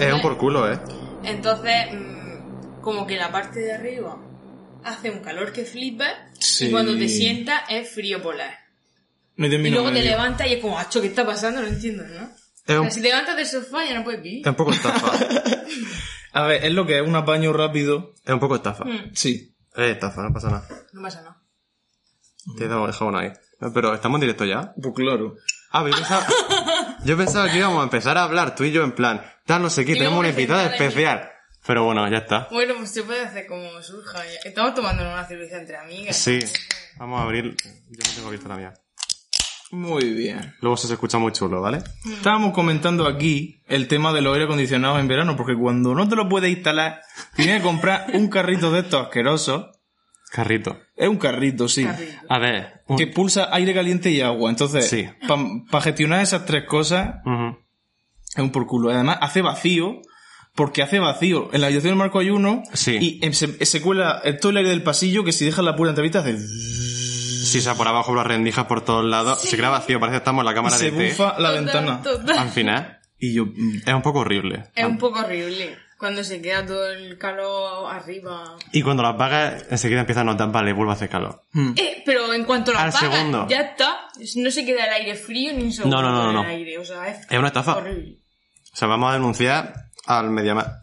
Entonces, Es un por culo, ¿eh? entonces mm, como que la parte de arriba hace un calor que flipa Sí. y cuando te sientas es frío polar. No Y luego te levantas y es como, acho, ¿qué está pasando? No entiendo, ¿no? Es O un, sea, si te levantas del sofá ya no puedes vivir. es un poco estafa. A ver, es lo que es un apaño rápido. es un poco estafa. Mm. Sí. Es estafa, no pasa nada. No pasa nada. Te he dado el jabón ahí. Pero estamos en directo ya. Pues claro. Ah, pero yo pensaba, yo pensaba que íbamos a empezar a hablar tú y yo en plan, tal, no sé qué, tenemos una invitada especial. Pero bueno, ya está. Bueno, pues se puede hacer como surja. Estamos tomando una cerveza entre amigas. Sí, vamos a abrir. Yo no tengo abierta la mía. Muy bien. Luego se escucha muy chulo, ¿vale? Estábamos comentando aquí el tema de los aire acondicionados en verano, porque cuando no te lo puedes instalar, tienes que comprar un carrito de estos asquerosos. Carrito. Es un carrito, sí. Carrito. A ver. Que pulsa aire caliente y agua. Entonces, Sí. para gestionar esas tres cosas, es un por culo. Además, hace vacío, porque hace vacío. En la habitación del marco hay uno, Sí. y em- se, se cuela el todo el aire del pasillo que si dejas la puerta entrevista hace... Sí, o sea, por abajo las rendijas por todos lados. Se queda vacío, parece que estamos en la cámara se de té. bufa la Total, ventana. total. Al final. Y yo... Es un poco horrible. Es un poco horrible. Cuando se queda todo el calor arriba. Y cuando lo apagas, enseguida empieza a notar, vale, vuelve a hacer calor. mm. Eh, pero en cuanto lo Al apagas, segundo. ya está. No se queda el aire frío ni un segundo No, no, no, no, el no. aire. O sea, es, Es una estafa. horrible. O sea, vamos a denunciar al Mediamar.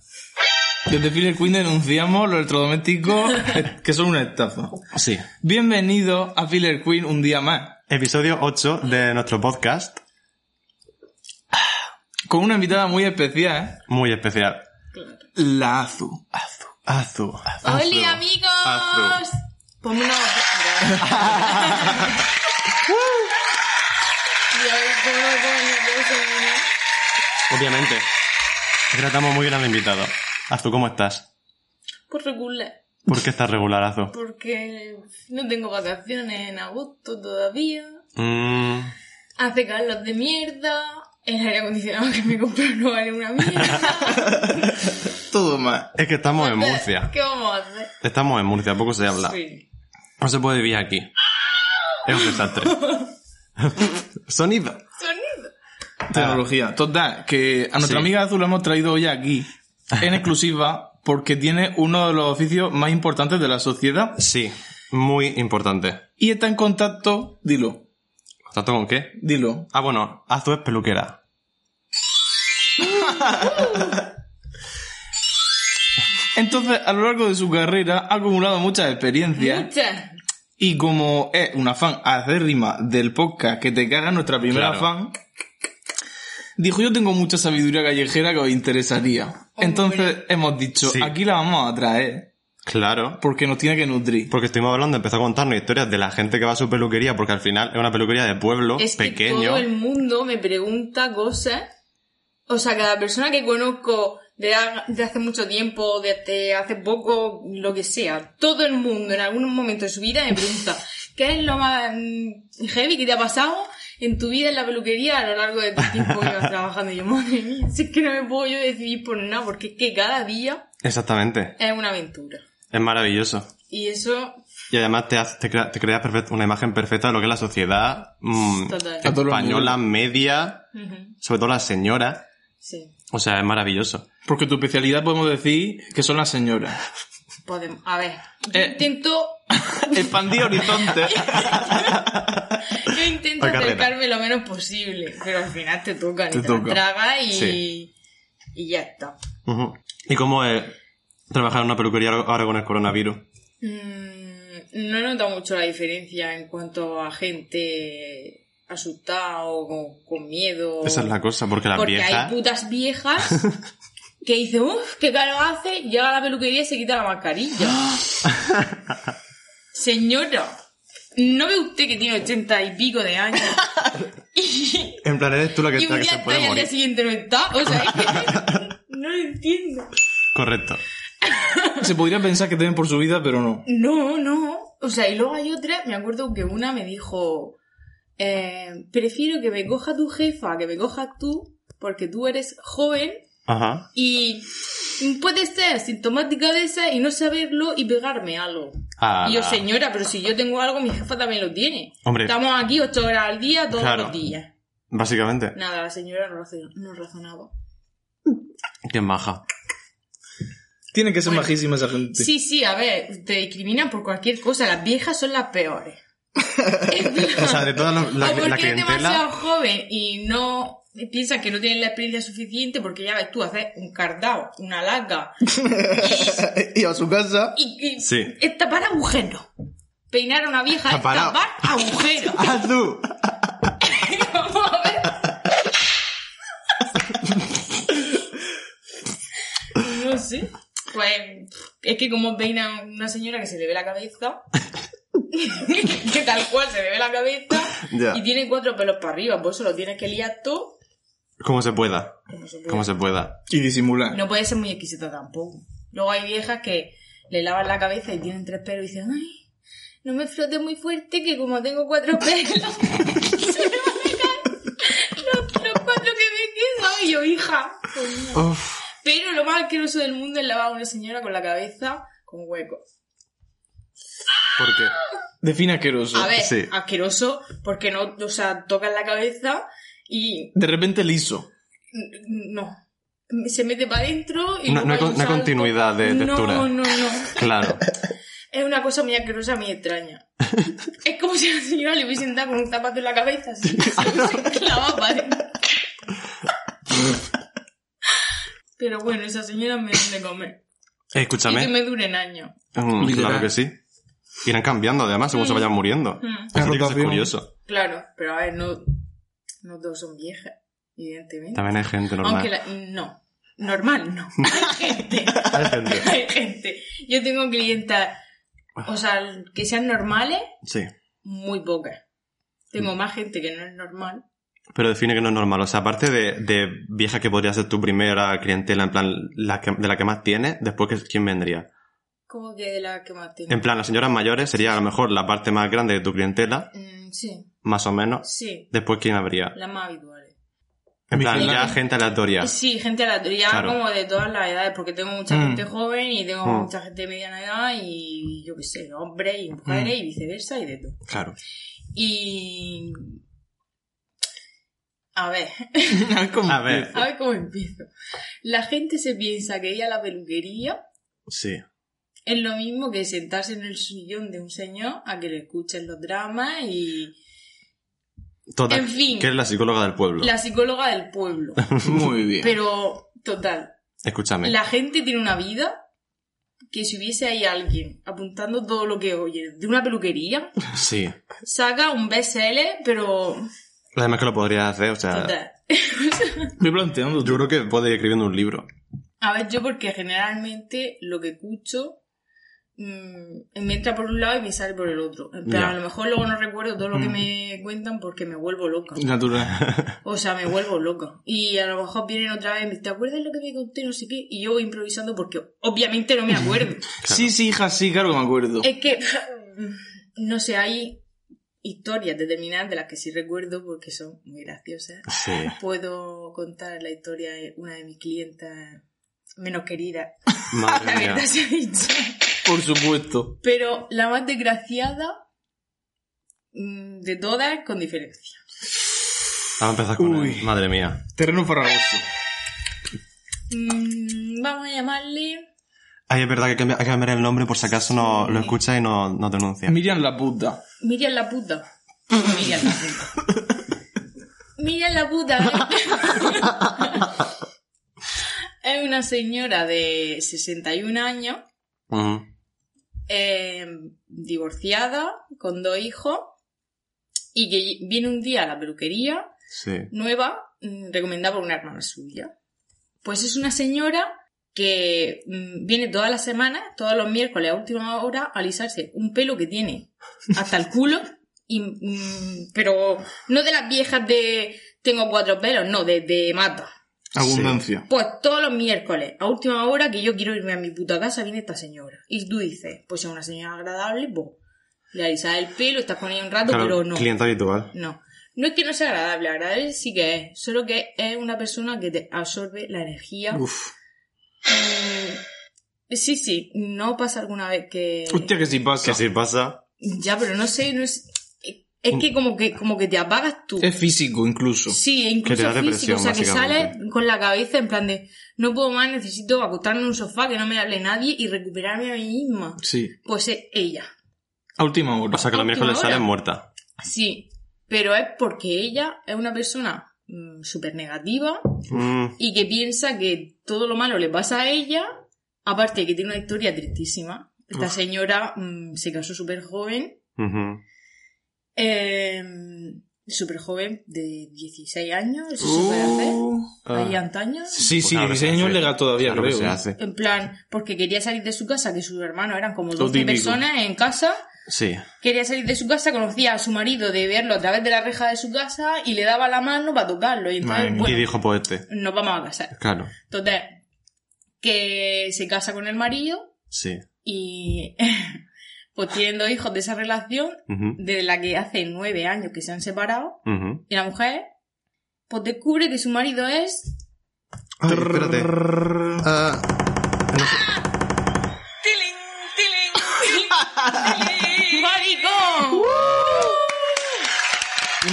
Desde Filler Queen denunciamos los electrodomésticos que son una estafa. Sí. Bienvenido a Filler Queen un día más. Episodio 8 de nuestro podcast. Con una invitada muy especial, Muy especial. La Azu. Azu. Azu. ¡Hola, amigos! Azu. Ponme una... Obviamente. Tratamos muy bien al invitado. Azu, ¿cómo estás? Por regular. ¿Por qué estás regular, Azu? Porque no tengo vacaciones en agosto todavía. Mm, Hace calor de mierda. El aire acondicionado que me compré no vale una mierda. Todo mal. es que estamos en Murcia. ¿Qué vamos a hacer? Estamos en Murcia, poco se habla. Sí. No se puede vivir aquí. Es un desastre. Sonido. Sonido. Tecnología. Total, que a nuestra Sí. amiga Azul la hemos traído hoy aquí, en exclusiva, porque tiene uno de los oficios más importantes de la sociedad Sí, muy importante. y está en contacto, dilo, ¿Tanto con qué? dilo. Ah, bueno, Azu es peluquera. Entonces, a lo largo de su carrera ha acumulado muchas experiencias Muchas. y como es una fan acérrima del podcast que te caga nuestra primera Claro. fan, dijo yo tengo mucha sabiduría callejera que os interesaría. Entonces hemos dicho, Sí. aquí la vamos a traer Claro. porque nos tiene que nutrir. Porque estuvimos hablando, empezó a contarnos historias de la gente que va a su peluquería, porque al final es una peluquería de pueblo, Es que pequeño. todo el mundo me pregunta cosas. O sea, cada persona que conozco de hace mucho tiempo, desde hace poco, lo que sea, todo el mundo en algún momento de su vida me pregunta ¿qué es lo más mm, heavy que te ha pasado en tu vida en la peluquería a lo largo de tu tiempo que vas trabajando? Y yo, madre mía, si es que no me puedo yo decidir por nada, porque es que cada día Exactamente. es una aventura. Es maravilloso. Y eso, Y además te, hace- te, crea- te creas una imagen perfecta de lo que es la sociedad mm, los española media, sobre todo la señora. sí. O sea, es maravilloso. Porque tu especialidad podemos decir que son las señoras. Podemos, a ver, yo Eh. intento Expandir horizontes. Yo intento La carrera. acercarme lo menos posible, pero al final te tocan Te y te, toca. la tragas y, Sí. y ya está. ¿Y cómo es trabajar en una peluquería ahora con el coronavirus? Mm, no he notado mucho la diferencia en cuanto a gente asustada o con, con miedo. Esa es la cosa, porque las Porque viejas... hay putas viejas que dicen, uff, qué calor hace, llega a la peluquería y se quita la mascarilla. Señora, ¿no ve usted que tiene ochenta y pico de años? y, En plan, eres tú la que y está que se puede y al día morir. siguiente no está. O sea, es que no lo entiendo. Correcto. Se podría pensar que temen por su vida, pero no. No, no. O sea, y luego hay otra, me acuerdo que una me dijo, eh, prefiero que me coja tu jefa, que me cojas tú, porque tú eres joven Ajá. y puedes ser sintomática de esa y no saberlo y pegarme algo. Ah, Y yo, señora, pero si yo tengo algo, mi jefa también lo tiene. Hombre. Estamos aquí ocho horas al día, todos Claro. los días. Básicamente. Nada, la señora no razonaba. Qué maja. Tiene que ser majísima esa gente. Sí, sí, a ver, te discriminan por cualquier cosa. Las viejas son las peores. O sea, de todas las- la, o porque la es demasiado clientela... joven y no piensan que no tienen la experiencia suficiente porque ya ves tú haces un cardao, una laca y a su casa. y, y Sí. es tapar agujeros. Peinar a una vieja es tapar agujeros. ¡Ah, tú! Vamos a ver. No sé. Pues es que como peina una señora que se le ve la cabeza, que tal cual se le ve la cabeza Ya. y tiene cuatro pelos para arriba, por eso lo tienes que liar todo. Como se pueda. como se puede. Como se pueda. Y disimular. No puede ser muy exquisita tampoco. Luego hay viejas que le lavan la cabeza y tienen tres pelos y dicen, ay, no me frote muy fuerte que como tengo cuatro pelos, se me van a caer los, los cuatro que me quedan. Y yo, hija. Uf. Pero lo más asqueroso del mundo es lavar a una señora con la cabeza con hueco. Porque... Define asqueroso. A ver, Sí. asqueroso porque no, o sea, tocas la cabeza y De repente liso. no. Se mete para adentro y No- no hay hay con- un no hay salto. continuidad de textura. No, no, no. Claro. Es una cosa muy asquerosa, muy extraña. es como si a la señora le hubiesen dado con un zapato en la cabeza, así. Se hubiesen clavado para adentro. Pero bueno, esas señoras me dan de comer. Y que Escúchame. me duren años. Mm, claro que sí. Irán cambiando además según se vayan muriendo. Mm, Eso sí que es rotación. curioso. Claro, pero a ver, no, no todos son viejas, evidentemente. También hay gente normal. Aunque la, no, normal no. Hay gente. Hay gente. Hay gente. Yo tengo clientas, o sea, que sean normales, Sí. muy pocas. Tengo Mm. más gente que no es normal. Pero define que no es normal. O sea, aparte de, de vieja que podría ser tu primera clientela, en plan, la que- de la que más tienes, después, ¿qué- ¿quién vendría? ¿Cómo que de la que más tengo? En plan, las señoras mayores sería a lo mejor la parte más grande de tu clientela, Mm, sí, más o menos. sí, Después, ¿quién habría? las más habituales. En plan, ya gente aleatoria. Sí, gente aleatoria, Claro. como de todas las edades, porque tengo mucha Mm. gente joven y tengo Mm. mucha gente de mediana edad y yo qué sé, hombres y mujeres Mm. y viceversa y de todo. Claro. Y... A ver, A ver. a ver cómo empiezo. La gente se piensa que ir a la peluquería Sí. es lo mismo que sentarse en el sillón de un señor a que le escuchen los dramas y Total, En fin. que es la psicóloga del pueblo. la psicóloga del pueblo. Muy bien. Pero, total, Escúchame. la gente tiene una vida que si hubiese ahí alguien apuntando todo lo que oye de una peluquería, Sí. saca un bestseller, pero Además que lo podría hacer, o sea... total. Estoy planteando. Yo creo que puede ir escribiendo un libro. A ver, yo porque generalmente lo que escucho mm, me entra por un lado y me sale por el otro. En plan, Ya. a lo mejor luego no recuerdo todo lo que Mm. me cuentan porque me vuelvo loca. Natural. O sea, me vuelvo loca. Y a lo mejor vienen otra vez y me dicen, ¿te acuerdas lo que me conté? No sé qué. Y yo voy improvisando porque obviamente no me acuerdo. Sí, sí, hija, sí, claro que me acuerdo. es que, no sé, hay historias determinadas de las que sí recuerdo porque son muy graciosas. Sí. Puedo contar la historia de una de mis clientas menos queridas. Madre mía. Por supuesto. Pero la más desgraciada mm, de todas, con diferencia. Vamos a empezar con Uy. él. Madre mía. Terreno farragoso. Mm, vamos a llamarle... Ay, es verdad que hay que cambiar- el nombre por si acaso no lo escuchas y no, no denuncia. Miriam la puta. Miriam la puta. Miriam la puta. Miriam la puta. es una señora de 61 años, Ujú. eh, divorciada, con dos hijos, y que viene un día a la peluquería Sí. nueva, mm, recomendada por una hermana suya. Pues es una señora que mm, viene todas las semanas, todos los miércoles a última hora, a alisarse un pelo que tiene hasta el culo, y, mm, pero no de las viejas de tengo cuatro pelos, no, de, de mata. Abundancia. Pues todos los miércoles, a última hora, que yo quiero irme a mi puta casa, viene esta señora. Y tú dices, pues es una señora agradable, pues le alisas el pelo, estás con ella un rato, Claro, pero no. cliente habitual. No. No es que no sea agradable, agradable sí que es, solo que es una persona que te absorbe la energía. Uf. Mm, sí, sí, no pasa alguna vez que... Hostia, que si pasa. Que si pasa. Ya, pero no sé, no es... Es que como que, como que te apagas tú. Es físico, incluso. Sí, e Que incluso te da físico, depresión, o sea, que sales con la cabeza en plan de no puedo más, necesito acostarme en un sofá, que no me hable nadie y recuperarme a mí misma. Sí. Pues es ella. A última hora. O sea que los miércoles salen muerta. Sí, pero es porque ella es una persona súper negativa Mm, y que piensa que todo lo malo le pasa a ella, aparte de que tiene una historia tristísima. Esta Uf. señora mm, se casó súper joven, ujú. eh, súper joven, de 16 años, eso se puede hacer, Uh, ahí Ah. antaño. Sí, sí, Pues ahora se 16 años hace. legal todavía, Claro que creo. se ¿eh? hace. En plan, porque quería salir de su casa, que sus hermanos eran como Lo 12 típico. personas en casa. Sí. Quería salir de su casa, conocía a su marido de verlo a través de la reja de su casa y le daba la mano para tocarlo. Y entonces, mía. Y bueno, dijo, pues este. nos vamos a casar. Claro. Entonces, que se casa con el marido Sí. y pues tienen dos hijos de esa relación, de la que hace nueve años que se han separado, y la mujer pues descubre que su marido es... Ay, espérate. Ah, ¡Tiling,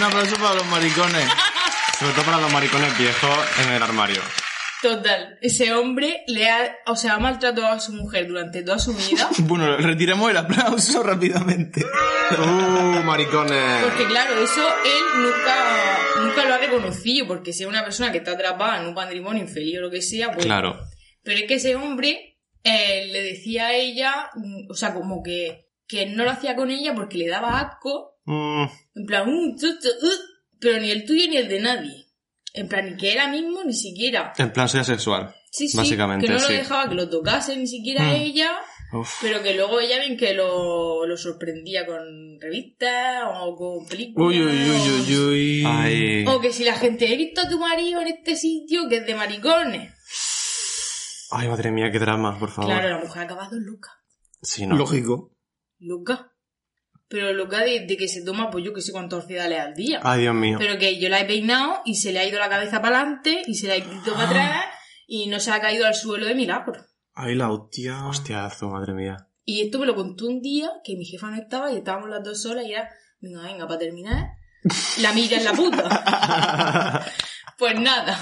aplauso para los maricones. sobre todo para los maricones viejos en el armario. Total, ese hombre le ha, o sea, ha maltratado a su mujer durante toda su vida. Bueno, retiremos el aplauso rápidamente. ¡Uh, maricones! Porque claro, eso él nunca, nunca lo ha reconocido, porque si es una persona que está atrapada en un matrimonio infeliz o lo que sea, pues... Claro. Pero es que ese hombre eh, le decía a ella, mm, o sea, como que, que no lo hacía con ella porque le daba asco, Mm, en plan, "Mm, tu, tu, uh", pero ni el tuyo ni el de nadie. En plan, ni que era mismo, ni siquiera. en plan, soy asexual. Sí, sí, Básicamente, que no sí. lo dejaba que lo tocase ni siquiera Mm. ella, Uf. pero que luego ella ven que lo, lo sorprendía con revistas o con películas. Uy, uy, uy, uy, uy. Ay. O que si la gente he visto a tu marido en este sitio que es de maricones. Ay, madre mía, qué drama, por favor. Claro, la mujer ha acabado loca. Sí, no. Lógico. Loca. Pero loca de, de que se toma, pues yo que sé cuántos orfidales al día. Ay, Dios mío. Pero que yo la he peinado y se le ha ido la cabeza para adelante y se la he quitado para atrás y no se ha caído al suelo de milagro. Ay, la hostia. Hostiazo, madre mía. Y esto me lo contó un día que mi jefa no estaba y estábamos las dos solas y era, venga, venga, para terminar, la milla en la puta. pues nada,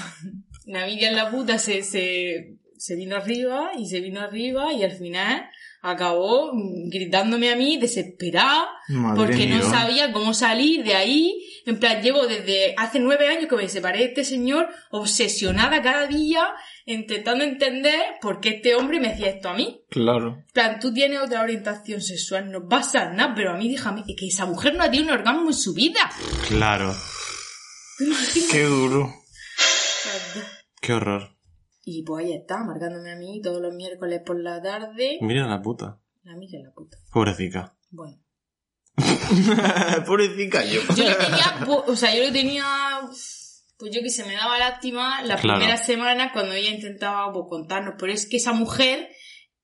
la milla en la puta se, se, se vino arriba y se vino arriba y al final acabó gritándome a mí desesperada Madre porque no sabía cómo salir de ahí. En plan, llevo desde hace nueve años que me separé de este señor, obsesionada cada día, intentando entender por qué este hombre me hacía esto a mí. Claro. En plan, tú tienes otra orientación sexual, no pasa nada, pero a mí déjame que esa mujer no ha tenido un orgasmo en su vida. Claro. Qué duro. Qué horror. Y pues ahí está, marcándome a mí todos los miércoles por la tarde. Mira la puta. La en la puta. Pobrecita. Bueno. Pobrecita yo. Yo le tenía, o sea, yo le tenía, pues yo que se me daba lástima las Claro. primeras semanas cuando ella intentaba pues, contarnos, pero es que esa mujer,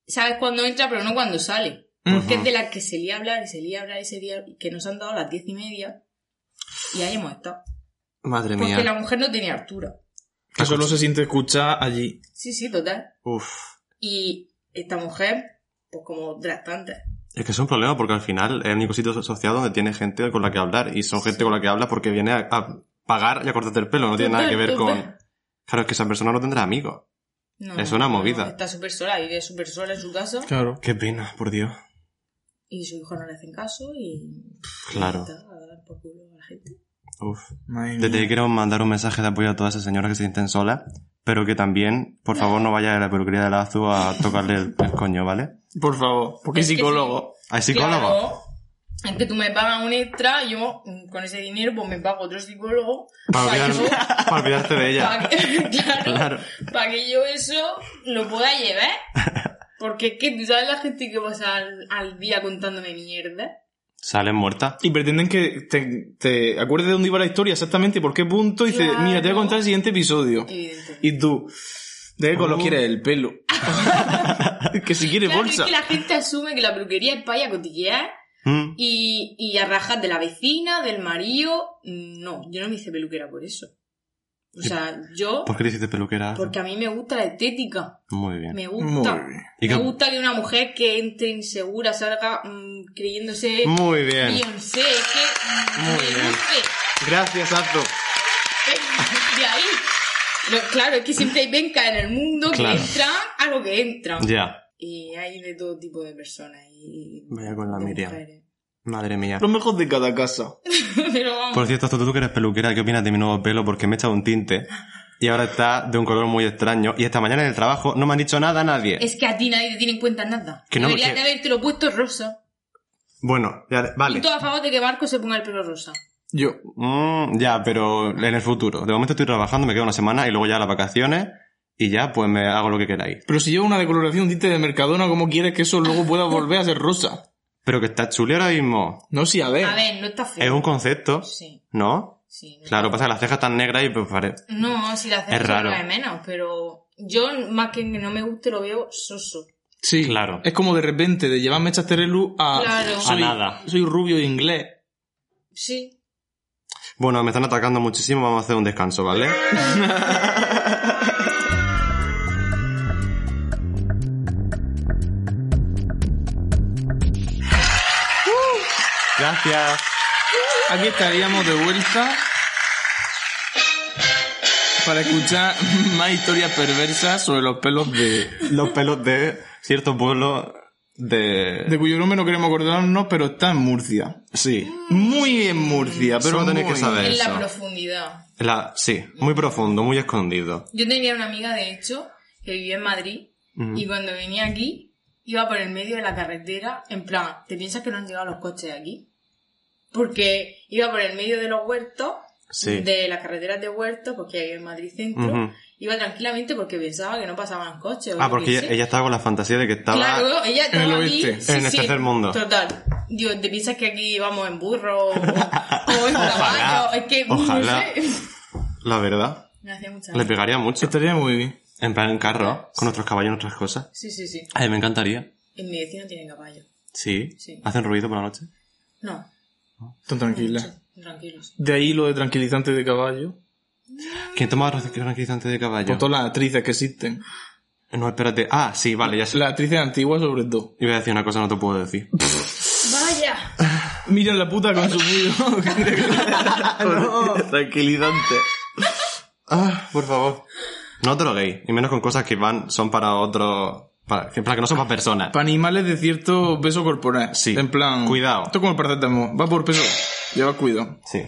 sabes cuándo entra, pero no cuando sale. Porque es de la que se lía a hablar y se lía a hablar y se lía, que nos han dado las diez y media y ahí hemos estado. Madre Porque mía. la mujer no tenía altura. Que solo se siente escuchar allí. Sí, sí, total. Uf. Y esta mujer, pues como bastante. Es que es un problema porque al final es el único sitio social donde tiene gente con la que hablar y son gente con la que habla porque viene a, a pagar y a cortarte el pelo. No tiene nada que ver con... Claro, es que esa persona no tendrá amigos. No, Es una no, movida. Está súper sola, vive súper sola en su casa Claro. Qué pena, por Dios. y su hijo no le hacen caso y... Claro. y está a dar por culo a la gente. Uf. Mía. ahí quiero mandar un mensaje de apoyo a todas esas señoras que se sienten solas, pero que también, por favor, no vaya a la peluquería de Lazu a tocarle el, el coño, ¿vale? Por favor. Porque Es psicólogo. ¿Hay psicólogo? Claro. es que tú me pagas un extra, yo mm, con ese dinero pues me pago otro psicólogo Para, para olvidar- yo- para olvidarte de ella. para que, claro, Claro. para que yo eso lo pueda llevar. Porque es que tú sabes la gente que pasa al, al día contándome mierda. Salen muertas. Y pretenden que te, te acuerdes de dónde iba la historia exactamente y por qué punto. Y dices, Claro. mira, te voy a contar el siguiente episodio. Evidente. Y tú, ¿de qué color Oh. quieres el pelo? que si quieres Claro, bolsa. es que la gente asume que la peluquería es para ir a cotillear Mm. y, y a rajar de la vecina, del marido. No, yo no me hice peluquera por eso. O sea, yo, ¿Por qué te hiciste peluquera? porque a mí me gusta la estética. Muy bien. Me Muy gusta. bien. ¿Y Me qué- gusta que una mujer que entre insegura salga mm, creyéndose Muy bien. Beyoncé. Que mm, Muy bien. luce. Gracias, Azo. De ahí. Lo- claro, es que siempre hay venca en el mundo que Claro. entran a lo que entran. Ya. Y hay de todo tipo de personas. Y Vaya con la Miriam. mujeres. Madre mía. Lo mejor de cada casa. Pero vamos. Por cierto, tú que eres peluquera, ¿qué opinas de mi nuevo pelo? Porque me he echado un tinte y ahora está de un color muy extraño. Y esta mañana en el trabajo no me han dicho nada a nadie. Es que a ti nadie te tiene en cuenta nada. Que no, Deberías que- de haberte lo puesto rosa. Bueno, ya, vale. Y todo a favor de que Marco se ponga el pelo rosa. Yo. Mm, ya, pero en el futuro. De momento estoy trabajando, me quedo una semana y luego ya las vacaciones y ya pues me hago lo que queráis. Pero si llevo una decoloración un tinte de Mercadona, ¿cómo quieres que eso luego pueda volver a ser rosa? Pero que está chuli ahora mismo. No, sí, a ver. A ver, no está feo. Es un concepto, Sí, ¿no? sí. no Claro, está pasa que las cejas están negras y pues pare- No, si la Es hacemos raro. de menos, pero yo más que no me guste lo veo soso. Sí, Claro. Es como de repente de llevar mechas Terelu a... Claro. Soy, A nada. Soy rubio inglés. Sí. Bueno, me están atacando muchísimo, vamos a hacer un descanso, ¿vale? Gracias. Aquí estaríamos de vuelta para escuchar más historias perversas sobre los pelos de... Los pelos de cierto pueblo de... De cuyo nombre no queremos acordarnos, pero está en Murcia. Sí. Muy en Murcia, pero Solo tenéis que muy. saber. En Eso. la profundidad. La... Sí, muy profundo, muy escondido. Yo tenía una amiga, de hecho, que vivía en Madrid Ujú. y cuando venía aquí iba por el medio de la carretera, en plan, ¿te piensas que no han llegado los coches aquí? Porque iba por el medio de los huertos, Sí. de las carreteras de huertos, porque hay en Madrid centro, iba tranquilamente porque pensaba que no pasaban coches. o Ah, porque ella, estaba con la fantasía de que estaba... Claro, ella en el estaba aquí. oeste, sí, en el sí, tercer mundo. Total. Digo, ¿te piensas que aquí vamos en burro o, o en caballo? Es que, ojalá. no sé. La verdad. Me hacía mucha Le pegaría mucho. Estaría muy bien. En plan en carro, con nuestros caballos y nuestras cosas. Sí, sí, sí. Ay, me encantaría. En mi vecino tienen caballo. Sí. Sí. ¿Hacen ruido por la noche? No. Tan tranquila. Tranquilos. De ahí lo de tranquilizante de caballo. ¿Quién toma tranquilizante de caballo? Con todas las actrices que existen. No, espérate. Ah, sí, vale, ya sé. Las actrices antiguas sobre todo. Iba a decir una cosa, no te puedo decir. ¡Vaya! Mira la puta con su puño. Tranquilizante. Ah, por favor. No te lo droguéis. Y menos con cosas que van, son para otros... Para, en plan, que no son para personas. Para animales de cierto peso corporal. Sí. En plan. Cuidado. Esto como el paracetamol. Va por peso. Lleva cuidado. Sí.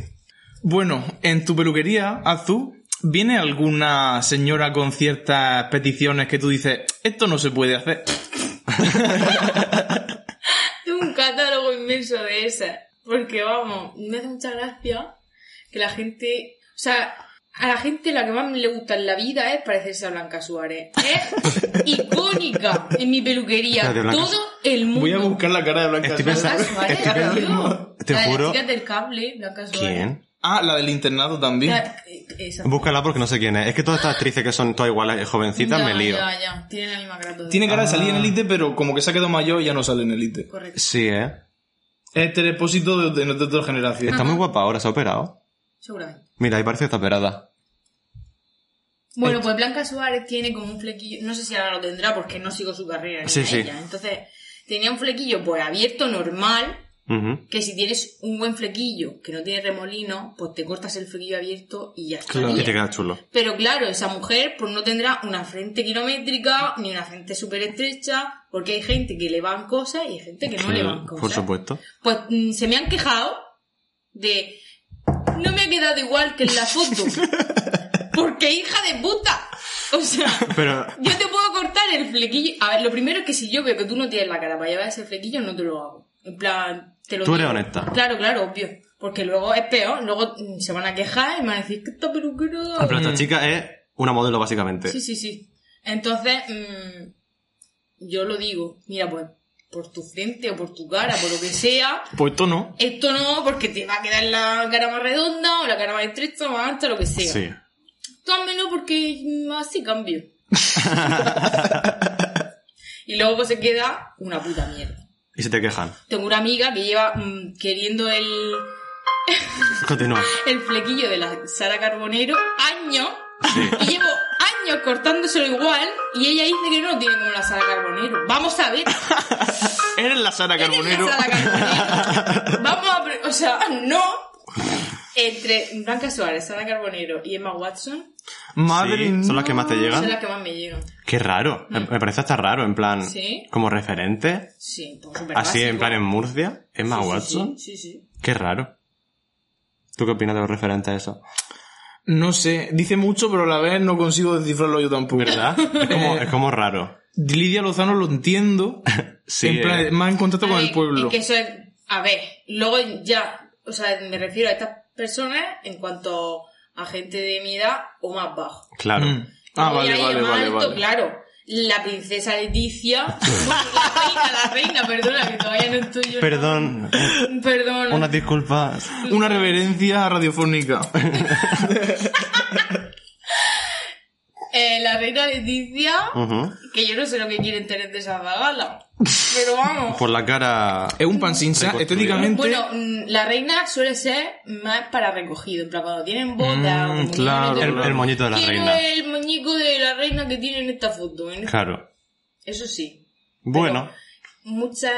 Bueno, en tu peluquería, Azul, ¿viene alguna señora con ciertas peticiones que tú dices, esto no se puede hacer? Tengo un catálogo inmenso de esas. Porque, vamos, me hace mucha gracia que la gente... O sea, a la gente la que más le gusta en la vida es parecerse a Blanca Suárez. Es icónica en mi peluquería. De Todo el mundo... Voy a buscar la cara de Blanca Estoy Suárez. pensando- Blanca Suárez, estoy tío. Te La de juro- las chicas del cable, Blanca Suárez. ¿Quién? Ah, la del internado también. La- eh. Búscala porque no sé quién es. Es que todas estas actrices que son todas iguales, jovencitas, Ya, me lío. Ya, ya. Tienen la misma cara todas. Tiene cara de salir en Ah. Elite, pero como que se ha quedado mayor y ya no sale en Elite. Correcto. Sí, ¿eh? Es telepósito de, de, de otra generación. Está muy guapa ahora, se ha operado. Seguramente. Mira, ahí parece que está operada. Bueno, Eh. pues Blanca Suárez tiene como un flequillo, no sé si ahora lo tendrá porque no sigo su carrera Sí, sí. ella. Entonces, tenía un flequillo pues abierto normal, que si tienes un buen flequillo que no tiene remolino, pues te cortas el flequillo abierto y ya está. Y te queda chulo. Pero claro, esa mujer pues no tendrá una frente kilométrica ni una frente súper estrecha, porque hay gente que le van cosas y hay gente que no le van cosas. Por supuesto. Pues mm, se me han quejado de no me ha quedado igual que en la foto. Porque hija de puta. O sea, Pero yo te puedo cortar el flequillo. A ver, lo primero es que si yo veo que tú no tienes la cara para llevar ese flequillo, no te lo hago. En plan, te lo Tú eres digo. honesta. Claro, claro, obvio. Porque luego es peor, luego se van a quejar y me van a decir que esta peluquera... Ah, Pero esta chica es una modelo, básicamente. Sí, sí, sí. Entonces, mm, yo lo digo, mira, pues, por tu frente o por tu cara, por lo que sea, Pues esto no. esto no, porque te va a quedar la cara más redonda o la cara más estrecha, más ancha, lo que sea. Sí. Tú házmelo porque mm, así cambio. y luego pues se queda una puta mierda. Y se te quejan. Tengo una amiga que lleva mm, queriendo el, Continúa. el flequillo de la Sara Carbonero años Sí. y llevo años cortándoselo igual y ella dice que no lo tiene como la Sara Carbonero. Vamos a ver. Eres la Sara ¿Quién es Carbonero. la Sara Carbonero? Vamos a... pre- O sea, no. Entre Blanca Suárez, Sara Carbonero y Emma Watson Madre Sí, son las que más te son llegan. las que más me llegan. Qué raro. Me me parece hasta raro, en plan. Sí. Como referente. Sí, pues Así, en plan en Murcia. Emma Sí, Watson. Sí, sí, sí. Qué raro. ¿Tú qué opinas de los referentes a eso? No sé, dice mucho, pero a la vez no consigo descifrarlo yo tampoco. ¿Verdad? Es como, es como raro. Lidia Lozano lo entiendo. Sí, en plan, eh. más en contacto con el pueblo. Es que eso es... A ver, luego ya... O sea, me refiero a estas personas en cuanto a gente de mi edad o más bajo. Claro. Mm. Ah, vale, vale, vale, alto, vale. Claro, la princesa Leticia... bueno, la reina, la reina, perdona, que todavía no estoy yo... Perdón. Perdón. Unas disculpas. Una reverencia radiofónica. Eh, la reina Leticia... Ujú. Que yo no sé lo que quieren tener de esa gala. Pero vamos. Por la cara. es un pan sin estéticamente. Bueno, mm, la reina suele ser más para recogido. En plan, cuando tienen boda... Mm, o claro, El, el moñito de la reina. el muñeco de la reina que tiene en esta foto. ¿eh? Claro. Eso sí. Bueno. Muchas...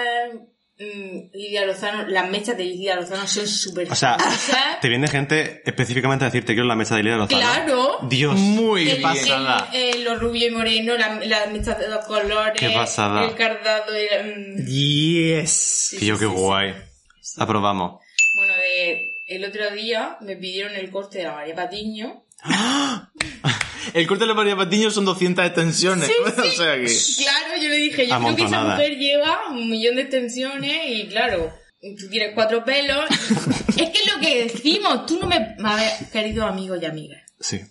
mm, Lidia Lozano... Las mechas de Lidia Lozano son súper O sea, famosas. te viene gente específicamente a decirte quiero la mecha de Lidia Lozano. Claro. Dios. Muy El- bien. pasada. el- el- los rubio y moreno, la- las mechas de dos colores. Qué pasada. El cardado. el- mm, Yes. sí, yo qué sí, sí. guay. Aprobamos. Bueno, de, el otro día me pidieron el corte de la María Patiño. El corte de la María Patiño son 200 extensiones. Sí, o sea que... Claro, yo le dije, yo creo que esa mujer lleva un millón de extensiones y claro, tú tienes cuatro pelos. es que es lo que decimos, tú no me... A ver, queridos amigos y amigas, Sí.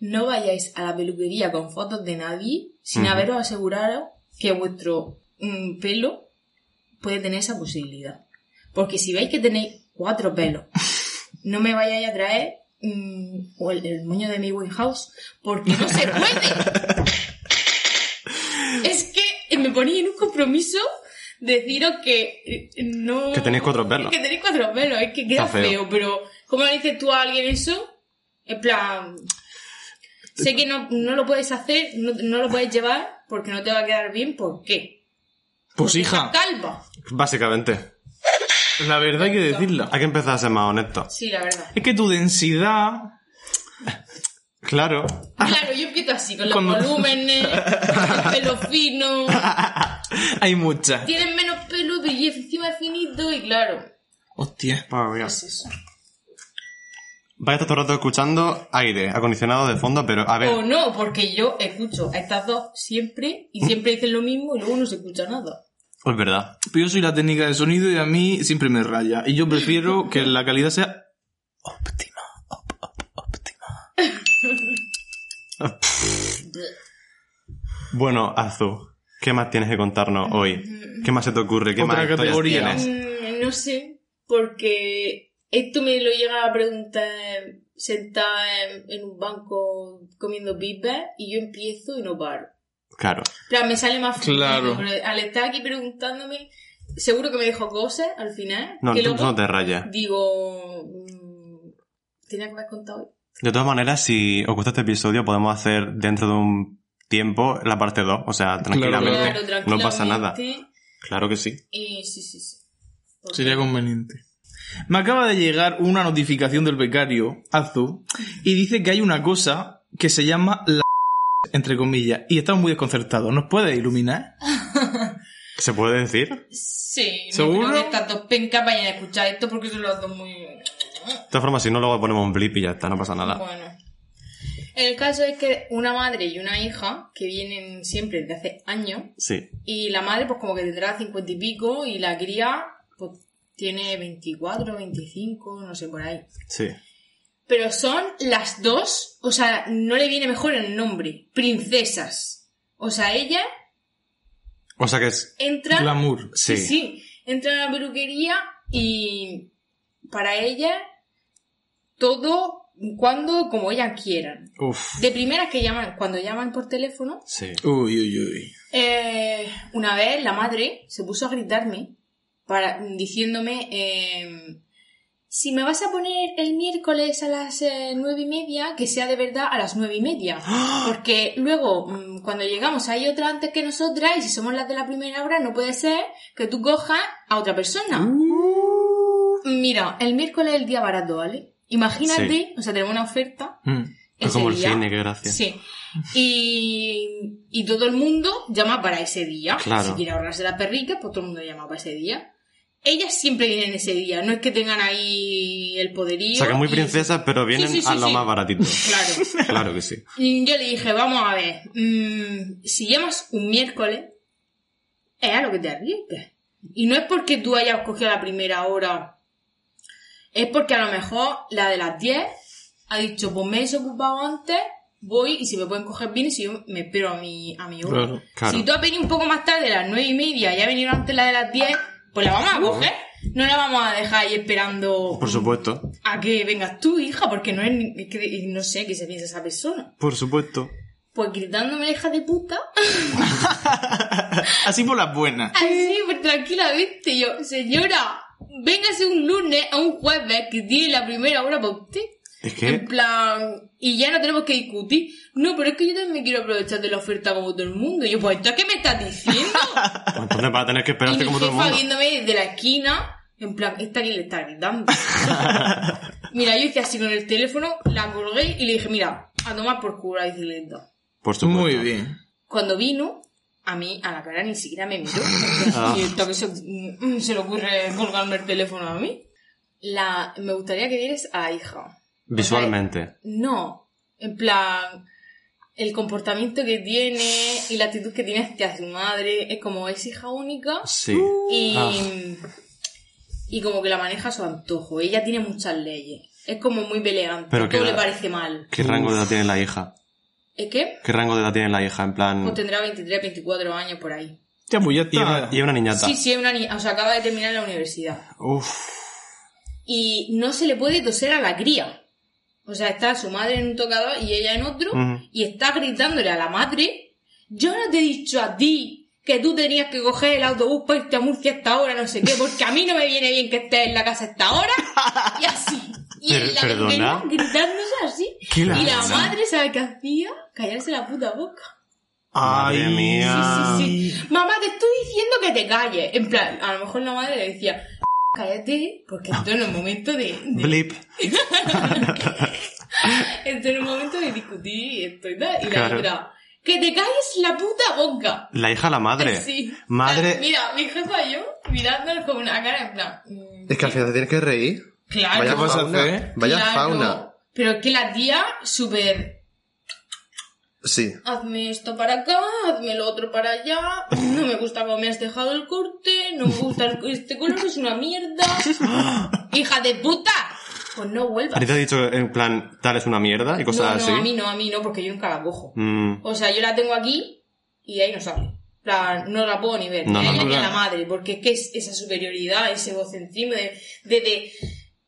no vayáis a la peluquería con fotos de nadie sin Ujú. haberos asegurado que vuestro mm, pelo puede tener esa posibilidad. Porque si veis que tenéis cuatro pelos, no me vayáis a traer mm, o el, el moño de mi House porque no se puede. es que me ponía en un compromiso deciros que eh, no... Que tenéis cuatro pelos. Que tenéis cuatro pelos, es que queda feo. feo. pero ¿cómo le dices tú a alguien eso? En plan... Sé que no, no lo puedes hacer, no, no lo puedes llevar porque no te va a quedar bien, ¿por qué? Pues Porque hija, calva. Básicamente. La verdad hay que decirla. Hay que empezar a ser más honesto. Sí, la verdad. Es que tu densidad... Claro. Claro, yo empiezo así, con los Cuando- volúmenes, el pelo fino. Hay muchas. Tienen menos pelo y encima es finito y claro. Hostia. Madre mía. Es eso. Vais a estar todo el rato escuchando aire acondicionado de fondo, pero a ver. O no, porque yo escucho a estas dos siempre y siempre dicen lo mismo y luego no se escucha nada. Es verdad. Pero yo soy la técnica de sonido y a mí siempre me raya. Y yo prefiero que la calidad sea óptima. op- op- óptima. Bueno, Azu, ¿qué más tienes que contarnos hoy? ¿Qué más se te ocurre? ¿Qué Otra más categoría. tienes? Mm, no sé, porque esto me lo llega a preguntar sentada en, en un banco comiendo pipas y yo empiezo y no paro. Claro. Claro, me sale más fluido, Claro. al estar aquí preguntándome, seguro que me dejo cosas al final. No, que tú luego no te rayas. digo, mm, tenía que haber contado hoy. De todas maneras, si os gusta este episodio, podemos hacer dentro de un tiempo la parte 2. O sea, tranquilamente. Claro, no pasa nada. Claro que sí. Y sí, sí, sí. Porque- Sería conveniente. Me acaba de llegar una notificación del becario, Azu, y dice que hay una cosa que se llama la entre comillas, y estamos muy desconcertados. ¿Nos puede iluminar? ¿Se puede decir? Sí, no ¿Seguro? creo que estas dos pencas vayan a escuchar esto porque son las dos muy... De todas formas, si no, luego ponemos un blip y ya está, no pasa nada. Bueno. El caso es que una madre y una hija que vienen siempre desde hace años Sí. y la madre pues como que tendrá cincuenta y pico y la cría pues, tiene 24, 25, no sé, por ahí. Sí. Pero son las dos, o sea, no le viene mejor el nombre, princesas. O sea, ella O sea que es... entra... Glamour. Sí. Sí. Entra a la peluquería y para ella todo cuando como ella quieran. Uf. De primeras que llaman, cuando llaman por teléfono, Sí. Uy, uy, uy. eh, una vez la madre se puso a gritarme para, diciéndome eh, si me vas a poner el miércoles a las eh, nueve y media, que sea de verdad a las nueve y media. Porque luego, mm, cuando llegamos, hay otra antes que nosotras, y si somos las de la primera hora, no puede ser que tú cojas a otra persona. Uh. Mira, el miércoles es el día barato, ¿vale? Imagínate, o sea, tenemos una oferta. Mm. Es como el día. cine, qué gracia. Sí. Y, y todo el mundo llama para ese día. Claro. Si quiere ahorrarse la perrica, pues todo el mundo llama para ese día. Ellas siempre vienen ese día, no es que tengan ahí el poderío. O sea que muy y- princesas, pero vienen Sí, sí, sí, a lo sí. más baratito. Claro. Claro que sí. Y yo le dije, vamos a ver, mm, si llamas un miércoles, es a lo que te arriesgues. Y no es porque tú hayas cogido la primera hora, es porque a lo mejor la de las 10 ha dicho, pues me he desocupado antes, voy y si me pueden coger bien y si yo me espero a mi, a mi hora. Claro, claro. Si tú has venido un poco más tarde, a las 9 y media, y ha venido antes la de las 10, pues la vamos a coger. No la vamos a dejar ahí esperando Por supuesto. a que vengas tú, hija, porque no es, ni- es que no sé qué se piensa esa persona. Por supuesto. Pues gritándome hija de puta. Así por las buenas. Así, pues tranquilamente. Yo, señora, véngase un lunes a un jueves que tiene la primera hora para usted. Es En que... plan, y ya no tenemos que discutir. No, pero es que yo también me quiero aprovechar de la oferta como todo el mundo. Y yo, pues, ¿esto qué me estás diciendo? pues entonces vas a tener que esperarte como todo el mundo. viéndome desde la esquina, en plan, esta que le está gritando. mira, yo hice así con el teléfono, la colgué y le dije, mira, a tomar por culo la bicicleta. Por supuesto. Muy bien. Cuando vino, a mí, a la cara ni siquiera me miró. Y esto que se, mm, se le ocurre colgarme el teléfono a mí. La, me gustaría que vieres a la hija. Visualmente. No, en plan, el comportamiento que tiene y la actitud que tiene hacia su madre es como es hija única Sí. y, Ah. y como que la maneja a su antojo. Ella tiene muchas leyes. Es como muy peleante. Pero que Todo le parece mal. ¿Qué rango de edad tiene la hija? ¿Es que? ¿Qué rango de edad tiene la hija? En plan... Pues tendrá 23, 24 años por ahí. Ya, pues ya Y está. y una niñata. Sí, sí, es una niña. O sea, acaba de terminar la universidad. Uf. Y no se le puede toser a la cría. O sea, está su madre en un tocador y ella en otro. Y está gritándole a la madre. Yo no te he dicho a ti que tú tenías que coger el autobús para irte a Murcia a esta hora, no sé qué, porque a mí no me viene bien que estés en la casa a esta hora. Y así. Y en la ¿perdona? gritándose así. ¿Qué y la madre, ¿sabe qué hacía? Callarse la puta boca. Madre Ay, mía. Sí, sí, sí. Mamá, te estoy diciendo que te calles. En plan, a lo mejor la madre le decía, cállate, porque estoy en el momento de, de- Blip. estoy en el momento de discutir esto y tal. Y la Claro. otra, que te calles la puta boca. La hija a la madre. Sí. Madre... Mira, mi jefa y yo mirándonos con una cara en plan. mm, Es que al final te tienes que reír. Claro. Vaya fauna. hacer? Vaya claro. fauna. Pero es que la tía, súper. Sí. Hazme esto para acá, hazme lo otro para allá. No me gusta cómo me has dejado el corte. No me gusta el- este color, es una mierda. ¡Hija de puta! Pues no ¿A vuelvas. ti te ha dicho en plan, tal es una mierda y cosas no, así? no, a mí no, a mí no, porque yo nunca la cojo. Mm, O sea, yo la tengo aquí y de ahí no sale. Plan, no la puedo ni ver. No, ni a no, ella ni a no. la madre. Porque es que es esa superioridad, ese egocentrismo de, de, de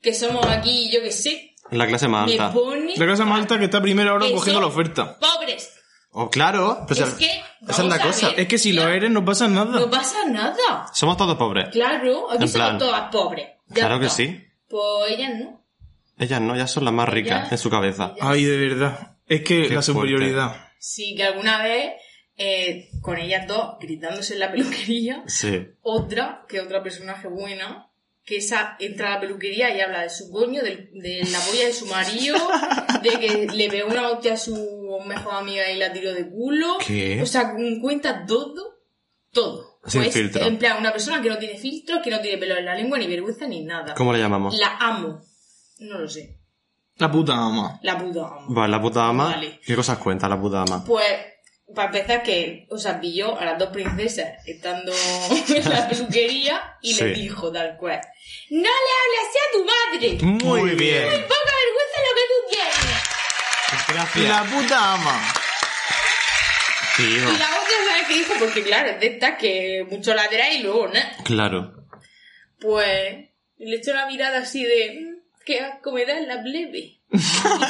que somos aquí, yo que sé. la clase malta. pone La casa malta que está a primera hora que cogiendo la oferta. pobres. Oh, claro. Pues es que. esa es la a cosa. ver, Es que si lo eres no pasa nada. No pasa nada. Somos todos pobres. Claro, aquí En somos plan, todas pobres. Ya Claro que sí. Pues ellas no. Ellas no, ellas son las más ricas Ellas- en su cabeza. ellas- Ay, de verdad. Es que Qué la superioridad. Sí, que alguna vez, eh, con ellas dos gritándose en la peluquería, Sí. otra, que otra personaje buena, que esa entra a la peluquería y habla de su coño, del- de, la polla de su marido, de que le pegó una hostia a su mejor amiga y la tiró de culo. ¿Qué? O sea, cuenta todo, todo. Sin Pues, filtro. En plan, una persona que no tiene filtro, que no tiene pelo en la lengua, ni vergüenza, ni nada. ¿Cómo le llamamos? La amo. No lo sé. La puta ama. La puta amo. Vale, la puta ama. Vale. ¿Qué cosas cuenta la puta ama? Pues para empezar, que, o sea, pilló a las dos princesas estando en la peluquería y Sí. le dijo tal cual: ¡No le hables así a tu madre! Muy, Muy bien. ¡Muy poca vergüenza lo que tú tienes! Gracias. La puta ama. Tío. Y la otra, ¿sabes qué dijo? Porque, claro, es de estas que mucho ladra y luego, ¿no? Claro. Pues le echó la mirada así de "Mm, qué asco me da en la plebe. Y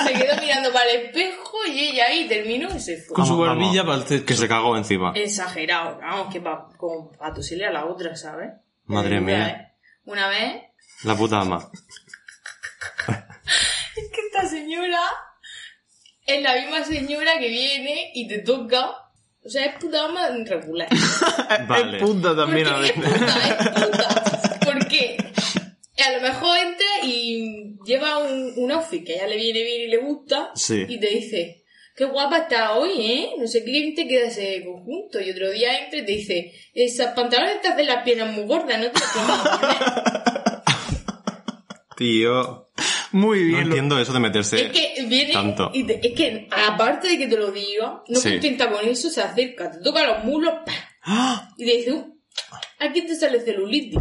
se quedó mirando para el espejo y ella ahí terminó y se fue. Con su Vamos, barbilla para. Que se cagó encima. Exagerado, vamos, que pa, como para tosirle a la otra, ¿sabes? Madre mía. Una vez, La puta ama. es que esta señora es la misma señora que viene y te toca. O sea, es puta ama regular. Vale. Es puta también a Porque es veces. puta, es puta. A lo mejor entra y lleva un, un outfit que a ella le viene bien y le gusta Sí. y te dice, qué guapa está hoy, ¿eh? No sé qué te queda ese conjunto. Y otro día entra y te dice, esas pantalones te hacen las piernas muy gordas, no te las poner". Tío. Muy No bien. lo- entiendo eso de meterse. Es que viene Tanto. y te- es que aparte de que te lo diga, no Sí. contenta con eso, se acerca, te toca los muslos ¡pa! ¡Ah! y te dice, "Uh, aquí te sale celulitis.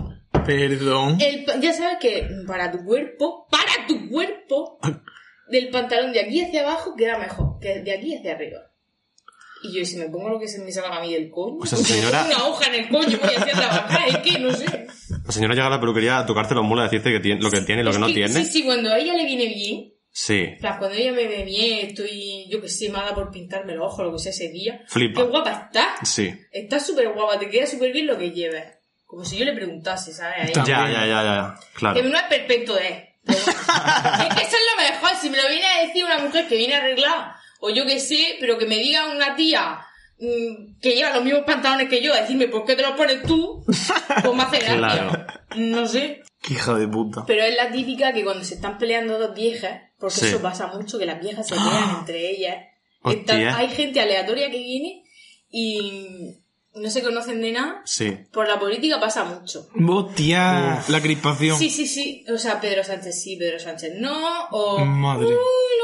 Perdón. El ya sabes que para tu cuerpo, para tu cuerpo, del pantalón de aquí hacia abajo queda mejor que de aquí hacia arriba. Y yo, si me pongo lo que se me salga a mí del coño, O sea, porque señora- una hoja en el coño voy a trabajar, es que no sé. La señora llega a la peluquería a tocarte los mulos, a decirte que tiene, lo que tiene y lo Es que no que- tiene. Sí, sí, cuando a ella le viene bien, Sí. o sea, cuando ella me ve bien, estoy, yo que sé, mala por pintarme los ojos, lo que sea ese día. Flipa. Qué guapa está. Sí. Está súper guapa, te queda súper bien lo que lleves. Como si yo le preguntase, ¿sabes? Ya, ya, ya, ya. Claro. Que no es perfecto, eh. Pero bueno. es que eso es lo mejor. Si me lo viene a decir una mujer que viene arreglada, o yo que sé, pero que me diga una tía mm, que lleva los mismos pantalones que yo, a decirme, ¿por qué te los pones tú? Pues me hace gracia. Claro. No sé. Qué hija de puta. Pero es la típica que cuando se están peleando dos viejas, porque Sí. eso pasa mucho, que las viejas se pelean entre ellas. Hay gente aleatoria que viene y no se conocen de nada. Sí. Por la política pasa mucho. Hostia. La crispación. Sí, sí, sí. O sea, Pedro Sánchez sí, Pedro Sánchez no. O. Madre. Uy,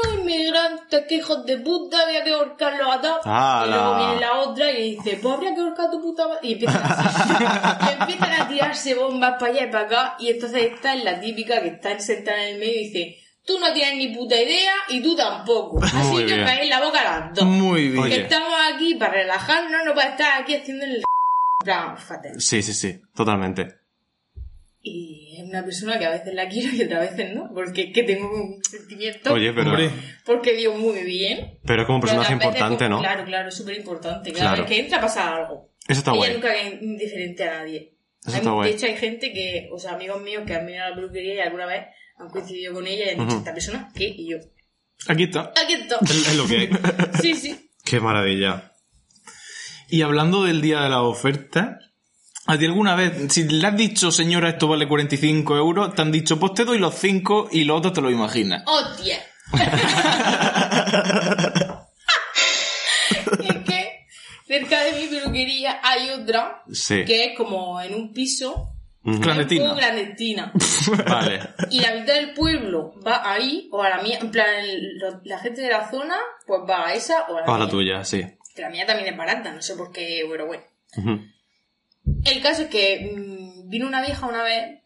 los inmigrantes, que hijos de puta, había que ahorcarlos a todos. ¡Hala! Y luego viene la otra y dice, pues habría que ahorcar a tu puta madre. Y empiezan y empiezan a tirarse bombas para allá y para acá. Y entonces esta es la típica que está sentada en el medio y dice, tú no tienes ni puta idea y tú tampoco. Así Muy que bien. caéis la boca a las dos. Muy bien. Oye. Que estamos aquí para relajarnos, no para estar aquí haciendo el. plan, fatal. Sí, sí, sí. Totalmente. Y es una persona que a veces la quiero y otras veces no, porque es que tengo un sentimiento. Oye, pero. Porque dio muy bien. Pero es como un personaje importante, como- ¿no? Claro, claro, súper importante. Cada Claro. vez que entra pasa algo. Eso está Ella guay. nunca es indiferente a nadie. Eso Hay- está guay. De hecho, hay gente que, o sea, amigos míos que han venido a la peluquería y alguna vez han coincidido con ella y han dicho, Ujú. esta persona, ¿qué? Y yo, Aquí está. aquí está. Es, es lo que hay. Sí, sí. Qué maravilla. Y hablando del día de la oferta, ¿a ti alguna vez, si le has dicho, señora, esto vale 45 euros, te han dicho, pues te doy los 5 y los otros te lo imaginas? ¡Hostia! es que cerca de mi peluquería hay otra Sí. que es como en un piso Ujú. Clandestina. un poco clandestina. Vale. Y la mitad del pueblo va ahí o a la mía. En plan, el- lo- la gente de la zona pues va a esa o a la O a la tuya, sí. Que la mía también es barata, no sé por qué, pero bueno. El caso es que mm, vino una vieja una vez,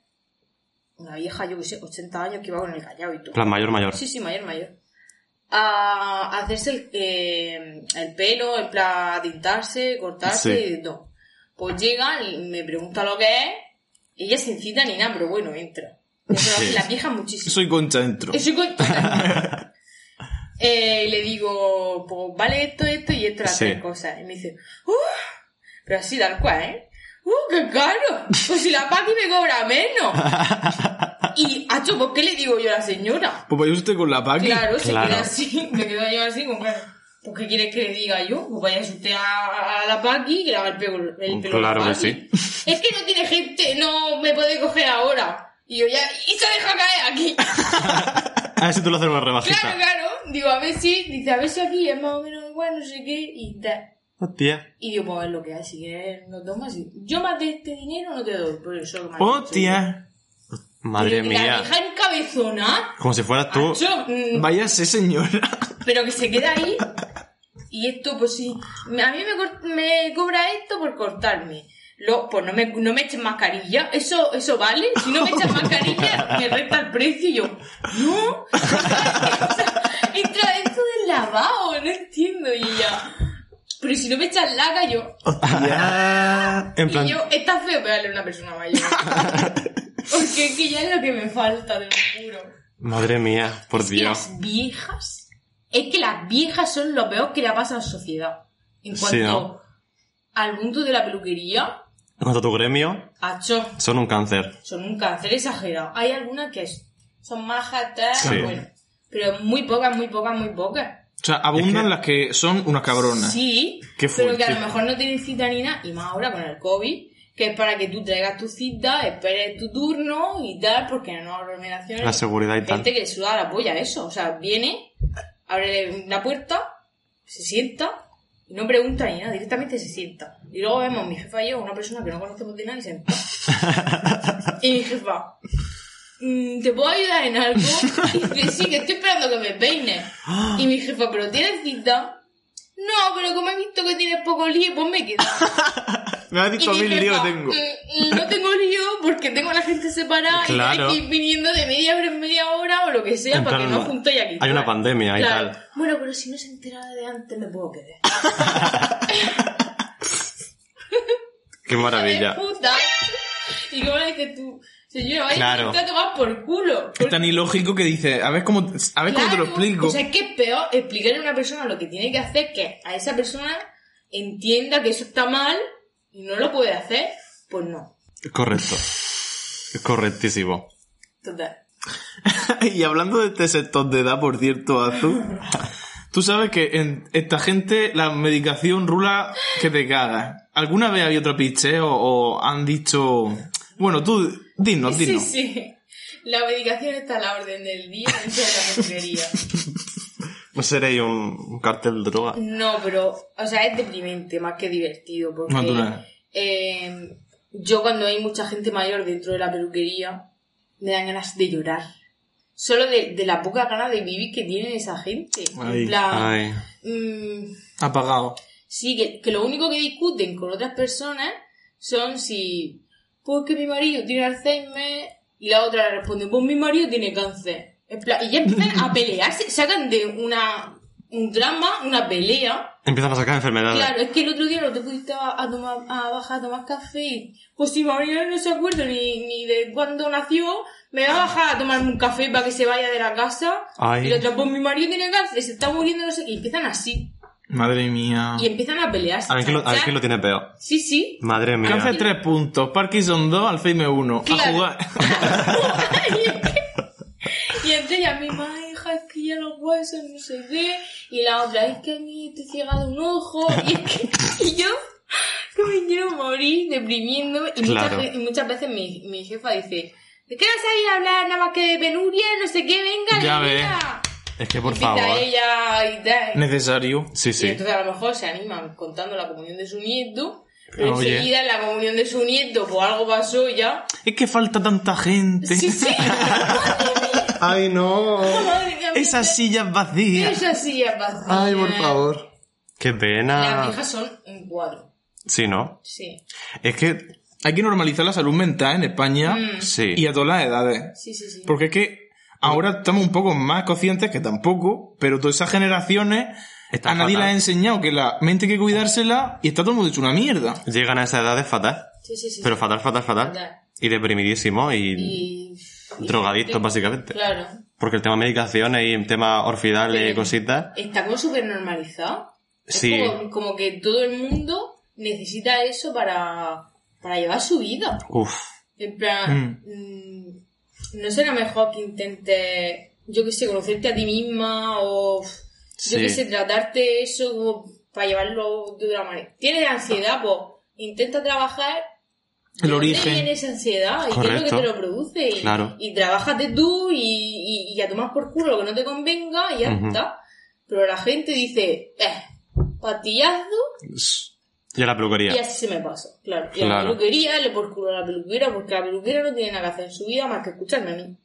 una vieja, yo que sé, 80 años que iba con el callao y todo. Plan mayor, mayor. Sí, sí, mayor, mayor. A hacerse el, eh, el pelo, en plan, a tintarse, cortarse Sí. y todo. Pues llega me pregunta lo que es. Ella se incita ni nada, pero bueno, entra. Sí. las viejas muchísimo. Soy concha dentro. Eso con- eh, le digo, pues vale esto, esto y esto las Sí. tres cosas. Y me dice, ¡uh! Pero así tal cual, ¿eh? ¡Uh, qué caro! Pues si la Paqui me cobra menos. y, hacho, ¿por qué le digo yo a la señora? Pues vaya usted con la paqui. Claro, se Claro. queda así, me quedo yo así, como claro. ¿Por qué quieres que le diga yo? Pues vaya usted a, a la Paqui que le haga el pelo, el pelo a la Claro que Paqui. Es que no tiene gente, no me puede coger ahora. Y yo ya, y se deja caer aquí. A ver si tú lo haces una rebajita. Claro, claro. Digo, a ver si, dice, a ver si aquí es más o menos igual, no sé qué, y tal. Hostia. Y digo, pues es lo que hay, si quieres no tomas. Y Yo más de este dinero no te doy, por eso has Hostia. Madre Y La mía. vieja encabezona, Como si fueras tú. macho, mm, Váyase, señora. Pero que se queda ahí. Y esto, pues sí, a mí me, me cobra esto por cortarme. Lo, pues no me, no me echen mascarilla, eso, eso vale. Si no me echan mascarilla, me resta el precio y yo, no. Entra esto del lavado, no entiendo. Y ella, pero si no me echan laca, yo, Hostia. En plan, y yo, está feo pegarle a una persona mayor. Porque es que ya es lo que me falta, te lo juro. madre mía, por Dios. las viejas, es que las viejas son lo peor que le pasa a la sociedad. En Sí, cuanto ¿no? al mundo de la peluquería, En cuanto a tu gremio, hacho, son un cáncer. son un cáncer exagerado. Hay algunas que es- son majas, tal, Sí. bueno. Pero muy pocas, muy pocas, muy pocas. O sea, abundan Es que- las que son unas cabronas. Sí, Qué pero que a lo mejor no tienen cita ni nada, y más ahora con el COVID, que es para que tú traigas tu cita, esperes tu turno y tal, porque en nuevas aglomeraciones... La seguridad y tal. gente que le suda la polla eso. O sea, viene, abre la puerta, se sienta y no pregunta ni nada, directamente se sienta. Y luego vemos mi jefa y yo, una persona que no conocemos de nada, y se y mi jefa, "Mm, ¿te puedo ayudar en algo? Y dice, sí, que estoy esperando que me peine. Y mi jefa, ¿pero tienes cita? No, pero como he visto que tienes poco lío, pues me quedo. Me has dicho mi mil líos que tengo. "Mm, mm, No tengo lío porque tengo a la gente separada Claro. y hay que ir viniendo de media hora en media hora o lo que sea En para que no juntéis aquí. hay una fuera". pandemia y Claro. tal. Bueno, pero si no se entera de antes me puedo quedar. Qué maravilla. Y como dices tú, señora, vaya Claro. a tomar por culo. Es tan ilógico que dice, a ver cómo, a ver cómo te lo explico. O sea, es que es peor explicarle a una persona lo que tiene que hacer que a esa persona entienda que eso está mal y no lo puede hacer. Pues no. Es correcto. Es correctísimo. Total. y hablando de este sector de edad, por cierto, Azul, tú sabes que en esta gente la medicación rula que te cagas. ¿Alguna vez había otro picheo o han dicho... Bueno, tú, dinos, Sí, dinos. sí. La medicación está a la orden del día dentro de la. ¿No seréis un, un cartel de droga? No, pero, o sea, es deprimente más que divertido. Porque Natural. eh, yo cuando hay mucha gente mayor dentro de la peluquería, me dan ganas de llorar. Solo de, de la poca ganas de vivir que tiene esa gente. Ay, en plan, Ay. mm, Apagado. sí, que, que lo único que discuten con otras personas son si, pues que mi marido tiene Alzheimer, y la otra le responde, pues mi marido tiene cáncer. En plan, y ya empiezan a pelearse, sacan de una, un drama, una pelea, Empiezan a sacar enfermedades. Claro, es que el otro día no te pudiste a, a tomar, a bajar a tomar café y, pues si María no se acuerda ni, ni de cuándo nació, me va a bajar a tomarme un café para que se vaya de la casa. Ay. Y la otra, pues mi marido tiene cáncer, se está muriendo, no sé qué. Y empiezan así. Madre mía. Y empiezan a pelearse. A ver quién lo, a ver ¿cachai? quién lo tiene peor. Sí, sí. Madre mía. Cáncer 3 puntos, Parkinson 2, Alzheimer 1. A Claro. jugar. y entre ellas mismas, "Ay, hija, es que ya los huesos, no sé qué. Y la otra, es que a mí estoy ciega de un ojo. Y es que y yo, que me quiero morir deprimiendo. Y, Claro. muchas, y muchas veces mi, mi jefa dice, ¿de qué vas a ir a hablar nada más que de penuria? No sé qué, venga, Ya venga. Es que por favor. ella y tal. Necesario. Sí, Y sí. entonces a lo mejor se animan contando la comunión de su nieto. Pero Oye. enseguida en la comunión de su nieto, pues algo pasó y ya. Es que falta tanta gente. Sí, sí. Ay, no. Madre mía, Esas sillas vacías. Esa sí es vacía. Ay, por favor. Qué Las pena. viejas son un cuadro. Sí, ¿no? Sí. Es que. Hay que normalizar la salud mental en España Mm. Sí. y a todas las edades. Sí, sí, sí. Porque es que ahora estamos un poco más conscientes que tampoco, pero todas esas generaciones Está a nadie fatal. le ha enseñado que la mente hay que cuidársela y está todo el mundo hecho una mierda. Llegan a esa edad de fatal. Sí, sí, sí. Pero fatal, fatal, fatal. Fatal. Y deprimidísimo y, Y... drogadictos, básicamente. Claro. Porque el tema medicaciones y el tema orfidales y cositas. Está como súper normalizado. Es Sí. como, como que todo el mundo necesita eso para, para llevar su vida. Uf. En plan, mm, ¿no será mejor que intentes, yo qué sé, conocerte a ti misma o, yo Sí. qué sé, tratarte eso como para llevarlo de otra manera? ¿Tienes ansiedad? Pues intenta trabajar El ¿De dónde origen. viene esa ansiedad? ¿Y qué es lo Correcto. que te lo produce? Y, Claro. y trabájate tú y, y, y a tomar por culo lo que no te convenga y ya está. Pero la gente dice, eh, patillazo Y a la peluquería. y así se me pasa. Claro. Y a la peluquería, le por culo a la peluquera porque la peluquera no tiene nada que hacer en su vida más que escucharme a mí.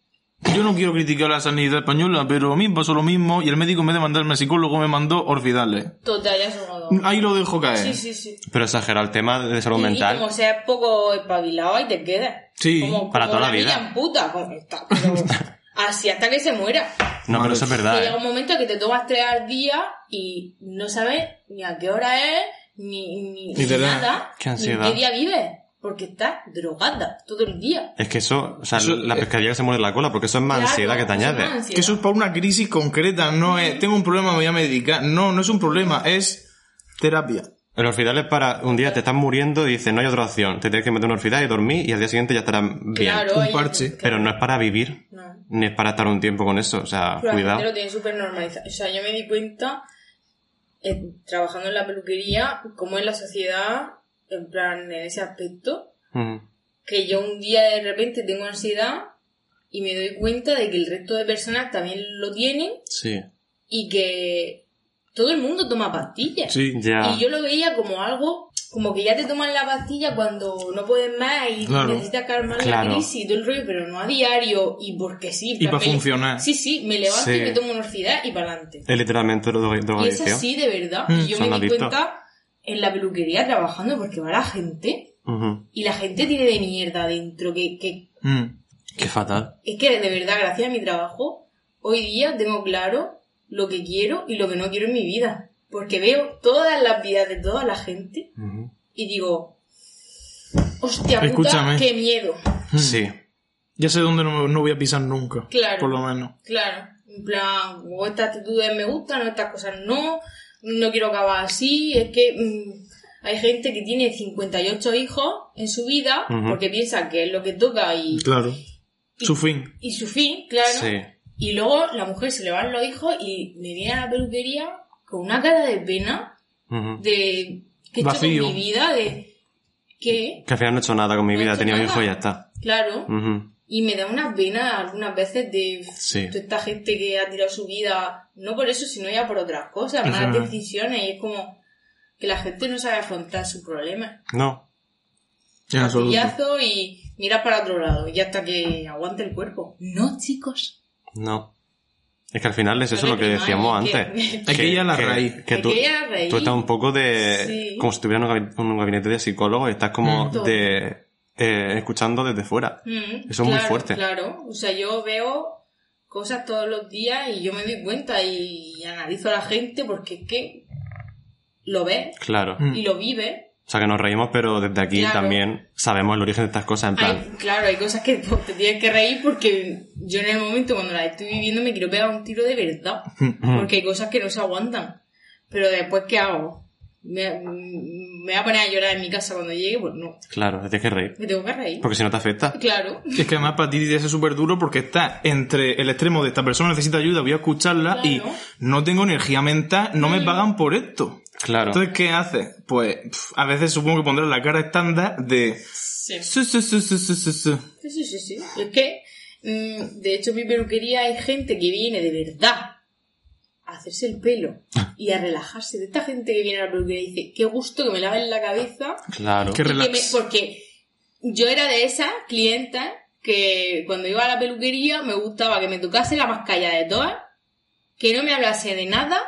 Yo no quiero criticar la sanidad española, pero a mí me pasó lo mismo y el médico en vez de mandarme al psicólogo me mandó orfidales. Total, ya somos Ahí lo dejo caer. Sí, sí, sí. Pero exagera el tema de salud Y, y mental. como seas poco espabilado, ahí te quedas. Sí, como, para como toda la vida. en puta, como está, pero así hasta que se muera. No, pero eso es Que verdad. llega ¿eh? un momento que te tomas tres al día y no sabes ni a qué hora es, ni, ni, ni Literal. nada, Qué ni ansiedad. qué día vives, porque estás drogada todo el día. Es que eso, o sea, Eso- la pescadilla que se muere la cola, porque eso es más Claro, ansiedad que te es añade. ansiedad. Que eso es para una crisis concreta, no es, tengo un problema, me voy a medicar. No, no es un problema, es terapia. El orfidal es para un día te estás muriendo y dices, no hay otra opción. Te tienes que meter un orfidal y dormir y al día siguiente ya estarás bien. Claro, un parche. Pero no es para vivir, No. ni es para estar un tiempo con eso. O sea, Pero la cuidado. gente lo tiene súper normalizado. O sea, yo me di cuenta, eh, trabajando en la peluquería, cómo en la sociedad, en plan, en ese aspecto, Ujú. que yo un día de repente tengo ansiedad y me doy cuenta de que el resto de personas también lo tienen Sí. y que todo el mundo toma pastillas. Sí. Ya. Y yo lo veía como algo, como que ya te toman la pastilla cuando no puedes más y Claro. necesitas calmar Claro. la crisis y todo el rollo, pero no a diario y porque sí. Y para funcionar. Sí, sí, me levanto Sí. y me tomo una orfidad y para adelante. Es literalmente dro- Y es drogadicción. así de verdad. Mm, y yo me di adictos. cuenta en la peluquería trabajando porque va la gente y la gente tiene de mierda dentro que, que Mm. Qué fatal. es que de verdad, gracias a mi trabajo, hoy día tengo claro lo que quiero y lo que no quiero en mi vida. Porque veo todas las vidas de toda la gente y digo, hostia puta, Escúchame. qué miedo. Sí. Ya sé dónde no, no voy a pisar nunca. Claro. Por lo menos. Claro, en plan, o estas actitudes me gustan, o estas cosas no, no quiero acabar así, es que mm, hay gente que tiene 58 hijos en su vida porque piensa que es lo que toca y, Claro. Su fin. y su fin, claro. Sí. Y luego la mujer se le van los hijos y me viene a la peluquería con una cara de pena, de ¿qué he hecho con mi vida? De ¿qué? Que al final no he hecho nada con mi No he vida. hecho Tenía un nada. hijo y ya está. Claro. Y me da una pena algunas veces de Sí. toda esta gente que ha tirado su vida, no por eso, sino ya por otras cosas, Ajá. malas decisiones, y es como que la gente no sabe afrontar sus problemas. No. En absoluto. Y mira para otro lado, y hasta que aguante el cuerpo. No, chicos. No. Es que al final es eso No lo que decíamos antes. que- que ir a la que- raíz. Que tú, que a la raíz. tú estás un poco de... Sí. Como si estuvieras en un gabinete de psicólogo y estás como de... eh, escuchando desde fuera. Mm, Eso es muy fuerte. Claro, o sea, yo veo cosas todos los días y yo me doy cuenta y analizo a la gente porque es que lo ves Claro. Mm. y lo vives O sea que nos reímos, pero desde aquí Claro. también sabemos el origen de estas cosas. En plan, Hay- claro, hay cosas que pues, te tienes que reír porque yo en el momento cuando las estoy viviendo me quiero pegar un tiro de verdad. Porque hay cosas que no se aguantan. Pero después, ¿qué hago? ¿Me, me voy a poner a llorar en mi casa cuando llegue? Pues no. claro, te tienes que reír. Me tengo que reír. Porque si no te afecta. Claro. Es que además para ti que ser súper duro porque está entre el extremo de esta persona necesita ayuda, voy a escucharla y no tengo energía mental, no me pagan por esto. Claro. Entonces, ¿qué haces? Pues a veces supongo que pondrás la cara estándar de... Sí. "Su, su, su, su, su, su, su". Sí, sí, sí, sí. Es que, mm, de hecho, mi peluquería hay gente que viene de verdad a hacerse el pelo y a relajarse. De esta gente que viene a la peluquería y dice, qué gusto que me laven la cabeza. Claro. Qué relax. me- porque yo era de esas clientas que cuando iba a la peluquería me gustaba que me tocase la más callada de todas, que no me hablase de nada,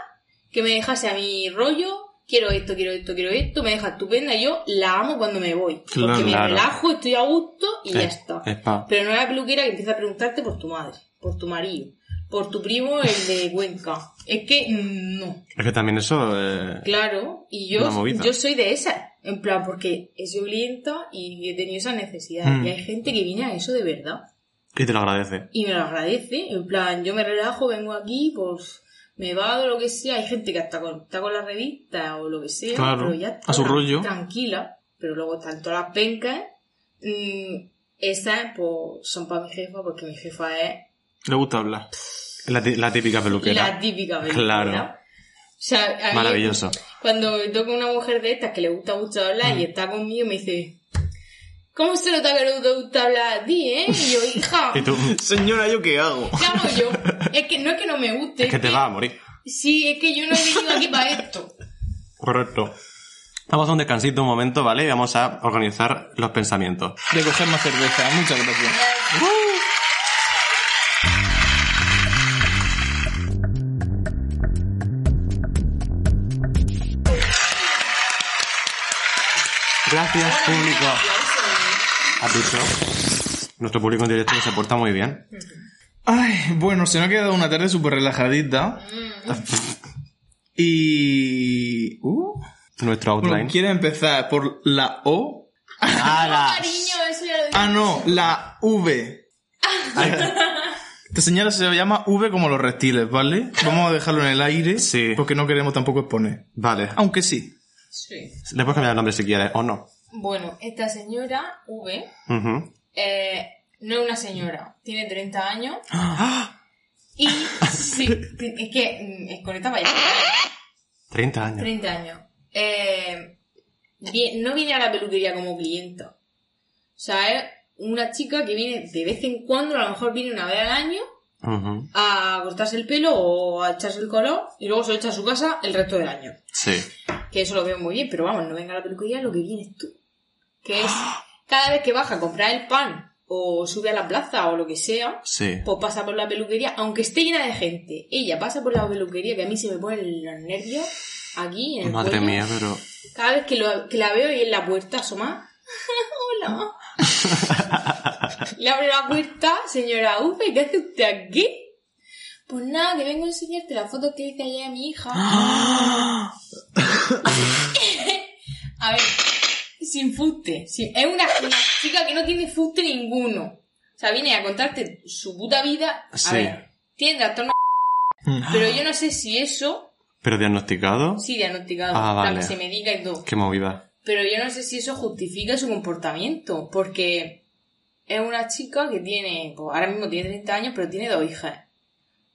que me dejase a mi rollo. Quiero esto, quiero esto, quiero esto, me deja estupenda y yo la amo cuando me voy. Claro. porque me Claro. relajo, estoy a gusto y ya Es- está. es Pero no la peluquera que empieza a preguntarte por tu madre, por tu marido, por tu primo, el de Cuenca. Es que no. Es que también eso... eh, Claro, y yo, yo soy de esas. En plan, porque he sido clienta y he tenido esa necesidad. Mm. Y hay gente que viene a eso de verdad. Y te lo agradece. Y me lo agradece. En plan, yo me relajo, vengo aquí, pues me va o lo que sea. Hay gente que hasta con, está con la revista o lo que sea. Claro, pero ya está a su rollo. Tranquila. Pero luego están todas las pencas. mm, esas, pues, son para mi jefa, porque mi jefa es Le gusta hablar. La, la típica peluquera. la típica peluquera. Claro. O sea, a mí- Maravilloso. Cuando me toca una mujer de estas que le gusta mucho hablar Mm. y está conmigo, me dice, ¿cómo se nota que no te gusta hablar a ti, eh? Y yo, hija, Y tú... Señora, ¿yo qué hago? ¿qué hago yo? Es que no es que no me guste. Es que te vas a morir. Sí, es que yo no he venido aquí para esto. Correcto. Vamos a un descansito un momento, ¿vale? Y vamos a organizar los pensamientos. De coger más cerveza. Muchas gracias. Gracias, público. Aplauso. ¿Has visto? Nuestro público en directo se porta muy bien. Ay, bueno, se me ha quedado una tarde súper relajadita. Y... Uh, Nuestro bueno, outline. ¿Quiere empezar por la O? ¡Hala! Cariño, eso ya lo dije. Ah, no, la V. Esta señora se llama V como los reptiles, ¿vale? Vamos a dejarlo en el aire. Sí. Porque no queremos tampoco exponer. Vale. Aunque sí. Sí. Le puedes cambiar el nombre si quieres, o no. Bueno, esta señora, V, eh, no es una señora, tiene 30 años. Y sí, es que mm, es con esta vaya. 30 años. 30 años. Eh, no viene a la peluquería como clienta. O sea, es una chica que viene de vez en cuando, a lo mejor viene una vez al año, a cortarse el pelo o a echarse el color y luego se lo echa a su casa el resto del año. Sí. Que eso lo veo muy bien, pero vamos, no venga a la peluquería lo que vienes tú. Que es cada vez que baja a comprar el pan o sube a la plaza o lo que sea, Sí. pues pasa por la peluquería, aunque esté llena de gente. Ella pasa por la peluquería que a mí se me ponen los nervios aquí en el Madre cuello. mía, pero... Cada vez que, lo- que la veo y en la puerta asoma. Hola. Le abre la puerta, señora Ufe, ¿qué hace usted aquí? Pues nada, que vengo a enseñarte la foto que hice ayer a mi hija. a ver, sin fuste. sin- es una, una chica que no tiene fuste ninguno. O sea, viene a contarte su puta vida. A Sí. ver, tiene trastorno. Pero yo no sé si eso, ¿Pero diagnosticado? sí, diagnosticado, Ah, vale. la- se medica y todo. Qué movida. Pero yo no sé si eso justifica su comportamiento, porque es una chica que tiene, pues ahora mismo tiene 30 años, pero tiene dos hijas.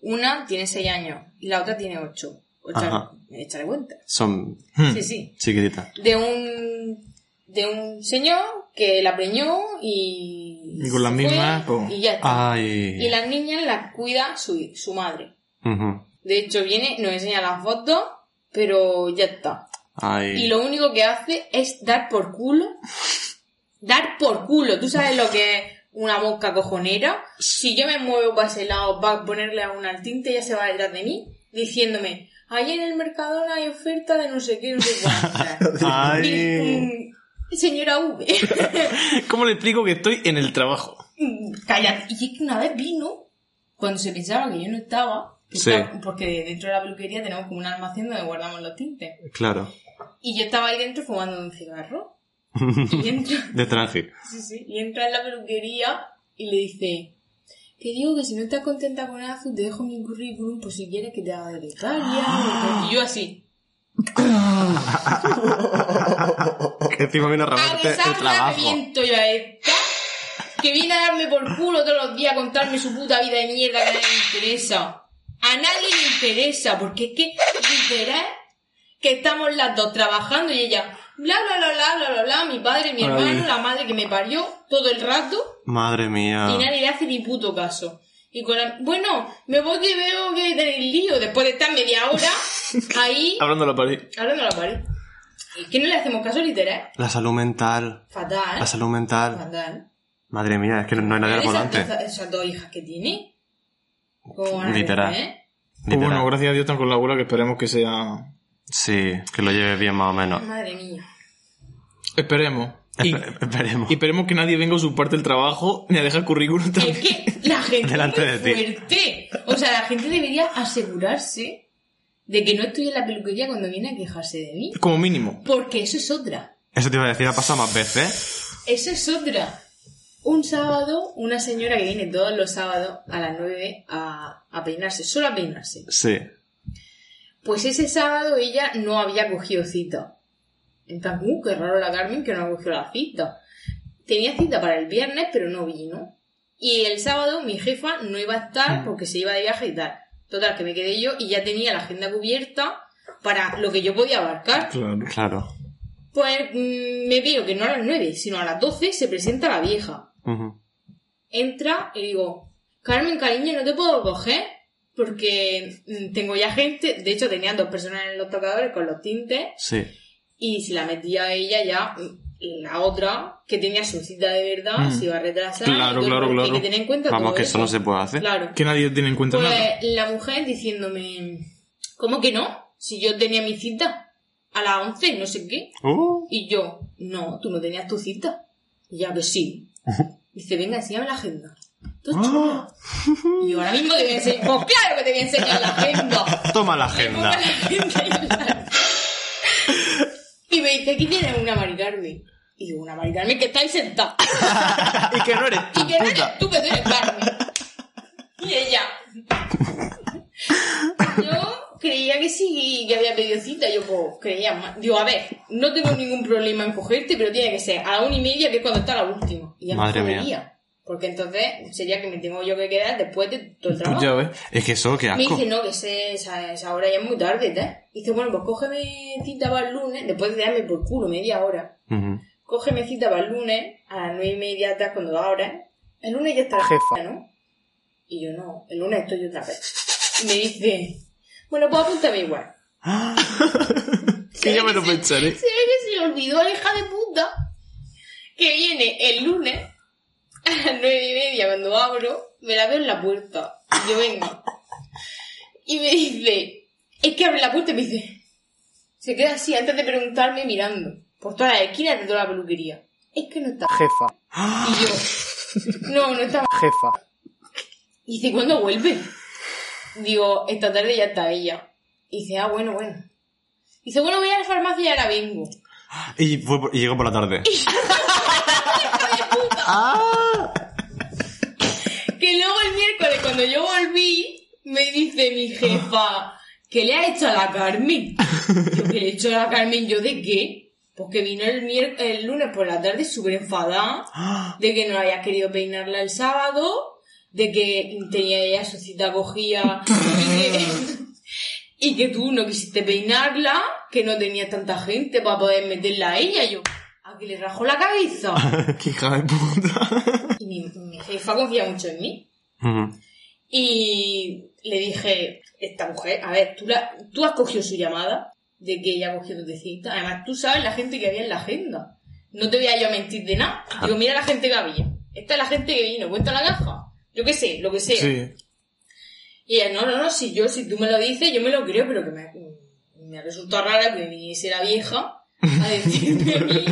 Una tiene 6 años y la otra tiene 8. Ajá. Échale cuenta. Son Sí, sí. chiquititas. De un, de un señor que la preñó y... Y con las mismas, pues- Y ya está. Ay. Y las niñas las cuida su, su madre. De hecho, viene, nos enseña las fotos, pero ya está. Ay. Y lo único que hace es dar por culo. Dar por culo. ¿Tú sabes lo que es una mosca cojonera? Si yo me muevo para ese lado para ponerle a una al tinte, ella se va detrás de mí diciéndome, ahí en el Mercadona hay oferta de no sé qué, no sé. Y, mm, Señora V. ¿Cómo le explico que estoy en el trabajo? Cállate. Y es que una vez vino, cuando se pensaba que yo no estaba, Sí. estaba- porque dentro de la peluquería tenemos como un almacén donde guardamos los tintes. Claro. Y yo estaba ahí dentro fumando un cigarro. Y entra, De trance. sí, sí, y entra en la peluquería y le dice que digo que si no estás contenta con Azu te dejo mi currículum por si quieres que te haga de becaria. Y yo así. Que encima viene a A robarte el besarla trabajo. reviento yo a esta. Que viene a darme por culo todos los días a contarme su puta vida de mierda que a nadie le interesa. A nadie le interesa, porque es que literal que estamos las dos trabajando y ella bla bla bla bla bla bla bla, mi padre, mi hermano, la madre que me parió todo el rato Madre mía. y nadie le hace ni puto caso. Y con la- bueno, me voy que veo que tenéis lío después de estar media hora ahí Hablando a la pared. hablando a la pared. Es que no le hacemos caso literal. La salud mental. Fatal. La salud mental. Fatal. Madre mía, es que no hay nadie al Esas- volante. esas- Esas dos hijas que tiene. ¿Cómo van a Literal. crecer, eh? Pues Literal. bueno, gracias a Dios están con la abuela que esperemos que sea... Sí, que lo lleve bien más o menos. Madre mía. Esperemos. Y, esperemos. y esperemos que nadie venga a usurparte el trabajo ni a dejar currículum Es también. que la gente Delante es de muy ti. fuerte. O sea, la gente debería asegurarse de que no estoy en la peluquería cuando viene a quejarse de mí. Como mínimo. Porque eso es otra. Eso te iba a decir, ha pasado más veces. Eso es otra. Un sábado, una señora que viene todos los sábados a las 9 a, a peinarse, solo a peinarse. Sí. Pues ese sábado ella no había cogido cita. En plan, uh, qué raro la Carmen que no ha cogido la cita. Tenía cita para el viernes, pero no vino. Y el sábado mi jefa no iba a estar porque se iba de viaje y tal. Total, que me quedé yo y ya tenía la agenda cubierta para lo que yo podía abarcar. Claro. Claro. Pues mm, me veo que no a las 9, sino a las 12 se presenta la vieja. Entra y digo, Carmen, cariño, no te puedo coger porque mm, tengo ya gente. De hecho, tenía dos personas en los tocadores con los tintes Sí. y si la metía a ella ya, mm, la otra, que tenía su cita de verdad, Mm. se iba a retrasar. Claro, y todo, claro, claro. Hay que tener en cuenta Vamos, todo que eso no se puede hacer. Claro. Que nadie tiene en cuenta Pues nada. la mujer diciéndome, ¿cómo que no? Si yo tenía mi cita a las 11, no sé qué. Uh, Y yo, no, tú no tenías tu cita. Y ya que sí. Dice, venga, enséñame la agenda. Chula. Y yo ahora mismo te voy a enseñar. Pues claro que te voy a enseñar la agenda. Toma la agenda. la Y me dice, aquí tienes una Mari Carmen. Y digo, una Mari Carmen que está ahí sentada. y que no eres tú, Y que no eres tú que tú eres Carmen. Y ella. Yo creía que sí, que había pedido cita. Yo, pues, creía más. Digo, a ver, no tengo ningún problema en cogerte, pero tiene que ser a la una y media, que es cuando está la última. Y ya Madre me mía. Porque entonces sería que me tengo yo que quedar después de todo el trabajo. Ya ves. Es que eso, qué Me asco. dice, no, que ese- esa, esa hora ya es muy tarde, ¿eh? Dice, bueno, pues cógeme cita para el lunes, después de darme por culo media hora. Ujú. Cógeme cita para el lunes, a las nueve y media, atrás cuando da hora. El lunes ya está la Jefa. ¿no? Y yo, no, el lunes estoy otra vez. Y me dice, bueno, pues apúntame igual. Que ya me lo pensaré. Se ve que se le olvidó la hija de puta que viene el lunes a las nueve y media cuando abro, me la veo en la puerta. Y yo vengo. Y me dice, es que abre la puerta y me dice, se queda así antes de preguntarme mirando por todas las esquinas de toda la peluquería. Es que no está. Jefa, Y yo, no, no está. jefa. Y dice, ¿cuándo vuelve? Digo, esta tarde ya está ella. Y dice, ah, bueno, bueno. Dice, bueno, voy a la farmacia y ahora vengo. Y, fue por- y llegó por la tarde. Que luego el miércoles, cuando yo volví, me dice mi jefa, ¿qué le ha hecho a la Carmen? Yo, ¿qué le he hecho a la Carmen? ¿Yo de qué? Porque vino el, lunes por la tarde súper enfadada, de que no había querido peinarla el sábado, de que tenía ella su cita cogida y que tú no quisiste peinarla, que no tenía tanta gente para poder meterla a ella. Yo, ¿a que le rajó la cabeza? Qué hija de puta. Y mi, mi jefa confía mucho en mí. Y le dije, esta mujer, a ver, tú, la, tú has cogido su llamada de que ella cogió tu cita. Además, tú sabes la gente que había en la agenda. No te voy a yo a mentir de nada. Digo, mira la gente que había. Esta es la gente que vino, cuenta la caja. Yo qué sé, lo que sea. Sí. Y ella, no, no, no, si yo, si tú me lo dices, yo me lo creo, pero que me, me resulta raro que viniese la vieja a decirme a mí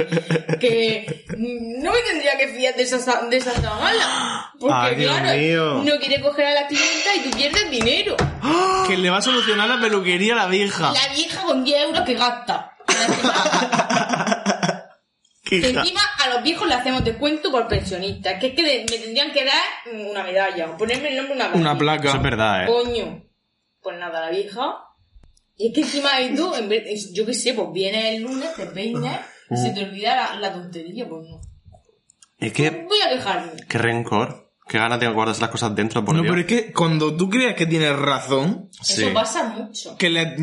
que no me tendría que fiar de esa, de esa zagala. Porque, Ay, claro, mío. no quiere coger a la clienta y tú pierdes dinero. Que le va a solucionar la peluquería a la vieja. La vieja con 10 euros que gasta. encima a los viejos le hacemos descuento por pensionistas. Que es que de- me tendrían que dar una medalla, o ponerme el nombre de una Una medalla. placa. Eso es verdad, ¿eh? Coño. Pues nada, la vieja. Y es que encima de tú, en vez, yo qué sé, pues vienes el lunes, te peinas, y se te olvida la, la tontería, pues no. Es que, Voy a quejarme. qué rencor. Qué ganas de guardarse las cosas dentro, por No, Dios. pero es que cuando tú creas que tienes razón, Sí. Eso pasa mucho. que, le,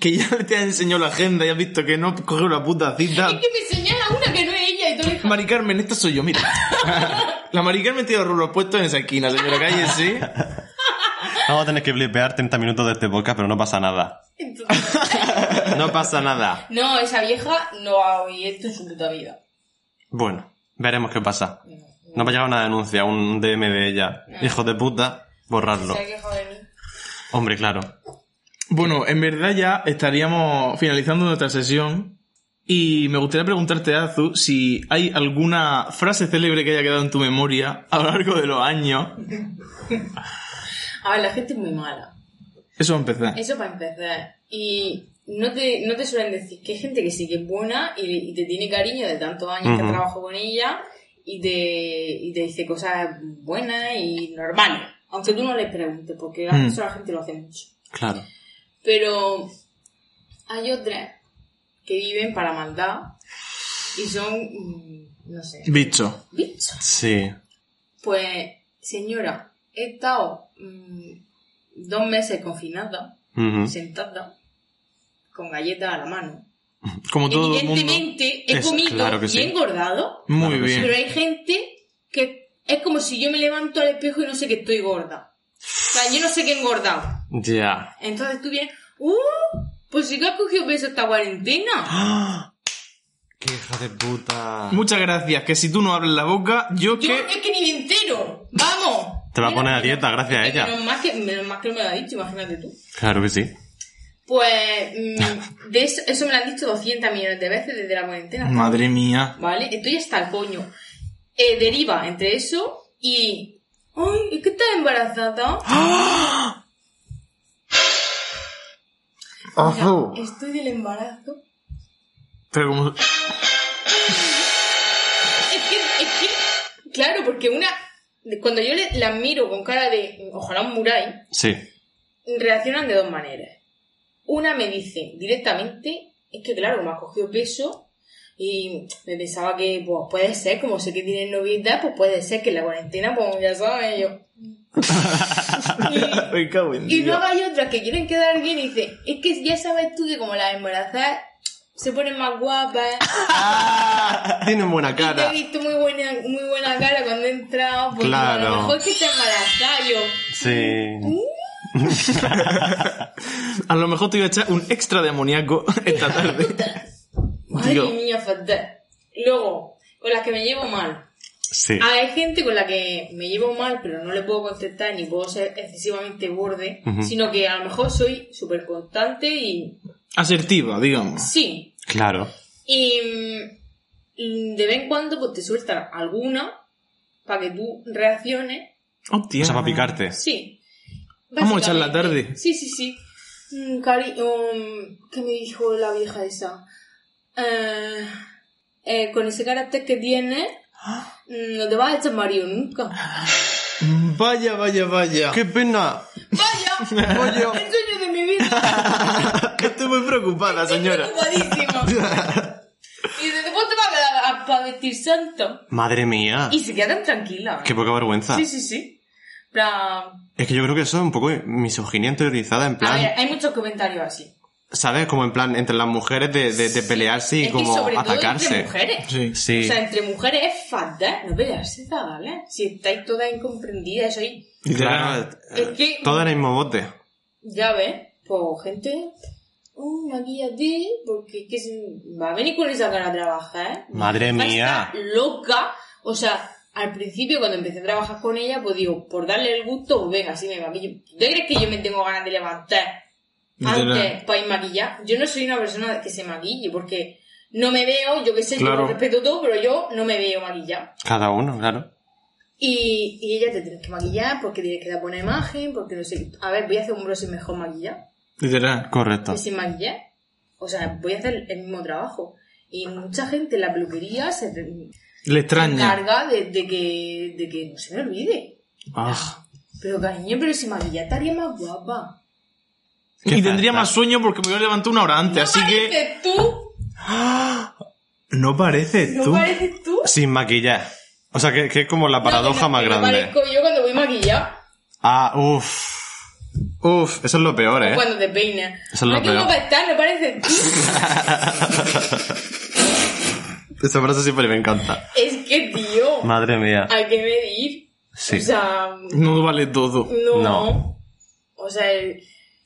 que ya te ha enseñado la agenda y has visto que no coge una puta cita. Es que me señala una que no es ella y tú le Mari Carmen, esta soy yo, mira. La Mari Carmen tiene los rulos puestos en esa esquina, señora, cállese. Vamos a tener que blipear 30 minutos de este podcast, pero no pasa nada. Entonces- No pasa nada. No, esa vieja no va a oír esto en su puta vida. Bueno, veremos qué pasa. No va a llegar una denuncia, un DM de ella. Hijo de puta, borrarlo. Se ha de mí. Hombre, claro. Bueno, en verdad ya estaríamos finalizando nuestra sesión y me gustaría preguntarte, Azu, si hay alguna frase célebre que haya quedado en tu memoria a lo largo de los años. A ver, la gente es muy mala. Eso va a empezar. Eso para empezar. Y no te, no te suelen decir que hay gente que sí que es buena y, y te tiene cariño de tantos años que Ujú. trabajo con ella y te, y te dice cosas buenas y normales. Aunque tú no le preguntes, porque Mm. eso la gente lo hace mucho. Claro. Pero hay otras que viven para maldad y son, mm, no sé, Bicho. bichos. Sí. Pues, señora, he estado mm, dos meses confinada, sentada, con galletas a la mano. Como todo el mundo. Evidentemente he Es- comido claro que y he engordado, Muy bien. pero hay gente que es como si yo me levanto al espejo y no sé que estoy gorda. O sea, yo no sé que he engordado. Ya. Entonces tú vienes, ¡uh! Pues sí que has cogido peso esta cuarentena. ¡Qué hija de puta! Muchas gracias, que si tú no abres la boca, yo Yo que... es que ni me entero. ¡Vamos! Te va a poner a dieta gracias a ella. Menos más, que, menos más que no me lo ha dicho, imagínate tú. Claro que sí. Pues mm, de eso, eso me lo han dicho 200 millones de veces desde la cuarentena. Madre mía. ¿Vale? Estoy hasta el coño. Eh, deriva entre eso y... ¡Ay! ¿Es que estás embarazada? Ojo. Mira, estoy del embarazo. Pero como... Es que, es que, claro, porque una, cuando yo le- la miro con cara de, ojalá un murai, Sí. reaccionan de dos maneras. Una me dice directamente, es que claro, me ha cogido peso y me pensaba que, pues puede ser, como sé que tienen noviedad, pues puede ser que en la cuarentena, pues ya saben, yo. Y luego hay otras que quieren quedar bien y dicen, es que ya sabes tú que como las embarazadas se ponen más guapas. Tienen buena Y te he cara. visto muy buena, muy buena cara cuando he entrado, porque a Claro. lo mejor es que está embarazada yo. Sí. A lo mejor te iba a echar un extra de amoníaco esta tarde. Madre mía, fatal. Luego, con las que me llevo mal. Sí. Hay gente con la que me llevo mal, pero no le puedo contestar ni puedo ser excesivamente borde, sino que a lo mejor soy súper constante y Asertiva, digamos. sí. Claro. Y mm, de vez en cuando pues te sueltan alguna para que tú reacciones. Hostia. O sea, para picarte. Sí. Vamos a echar la tarde. Sí, sí, sí. Cari um, ¿Qué me dijo la vieja esa? Eh, eh, con ese carácter que tiene, mm, no te vas a echar marido nunca. Vaya, vaya, vaya. ¡Qué pena! ¡Vaya! Oye. Estoy muy preocupada, señora. Estoy preocupadísima. Y dice, ¿después te vas a quedar para vestir santo? Madre mía. Y se quedan tranquilas. Qué poca vergüenza. Sí, sí, sí. Plan... Es que yo creo que eso es un poco misoginia interiorizada, en A plan, ver, hay muchos comentarios así. ¿sabes? Como en plan, entre las mujeres de, de, de pelearse y es que como sobre todo atacarse. entre mujeres. Sí. Sí. O sea, entre mujeres es fatal no pelearse, ¿vale? Si estáis todas incomprendidas, soy... Claro, Es eh, que- todo en el mismo bote. Ya ves, pues gente... Oh, maquillate, porque que se- va a venir con esa cara a trabajar, ¿eh? Madre mía. loca. O sea, al principio cuando empecé a trabajar con ella, pues digo, por darle el gusto, pues venga, sí me maquillo. ¿Tú crees que yo me tengo ganas de levantar antes para ir maquillar? Yo no soy una persona que se maquille, porque no me veo, yo qué sé, Claro. yo respeto todo, pero yo no me veo maquillada. Cada uno, claro. Y, y ella te tienes que maquillar porque tienes que dar buena imagen, porque no sé. A ver, voy a hacer un browser mejor maquillado Literal. Correcto. que sin maquillar. O sea, voy a hacer el mismo trabajo. Y mucha gente en la peluquería se Le extraña. encarga de, de que, de que no se me olvide. Ah. Pero cariño, pero si maquillar estaría más guapa. ¿Qué Y tendría más sueño porque me voy a levantar una hora antes, ¿No así que... pareces tú? No pareces ¿No tú. pareces tú? Sin maquillar. O sea, que, que es como la paradoja No, que no- más que no grande. parezco yo cuando voy maquillada. Ah, uff. Uf, eso es lo peor, ¿eh? Cuando te peinas. Eso es lo Ay, peor. estás, ¿no pareces tú? Esa frase siempre me encanta. es que, tío, Madre mía. hay que medir. Sí. O sea, No vale todo. no. No. O sea, el-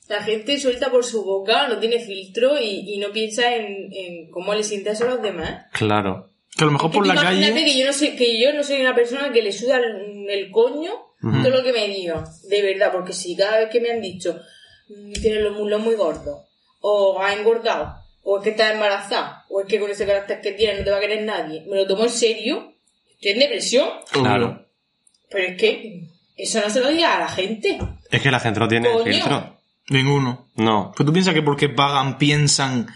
la gente suelta por su boca, no tiene filtro y, y no piensa en, en cómo le siente eso a los demás. Claro. Que a lo mejor por la imagínate calle... que yo no soy, que yo no soy una persona que le suda el, el coño todo lo que me diga, de verdad, porque si cada vez que me han dicho "Mm, tienes los muslos muy gordos, o has engordado, o es que estás embarazada, o es que con ese carácter que tienes no te va a querer nadie, me lo tomo en serio, estoy en depresión, Claro. pero es que eso no se lo diga a la gente. Es que la gente no tiene Coño. filtro. Ninguno. No. Pues tú piensas que porque pagan, piensan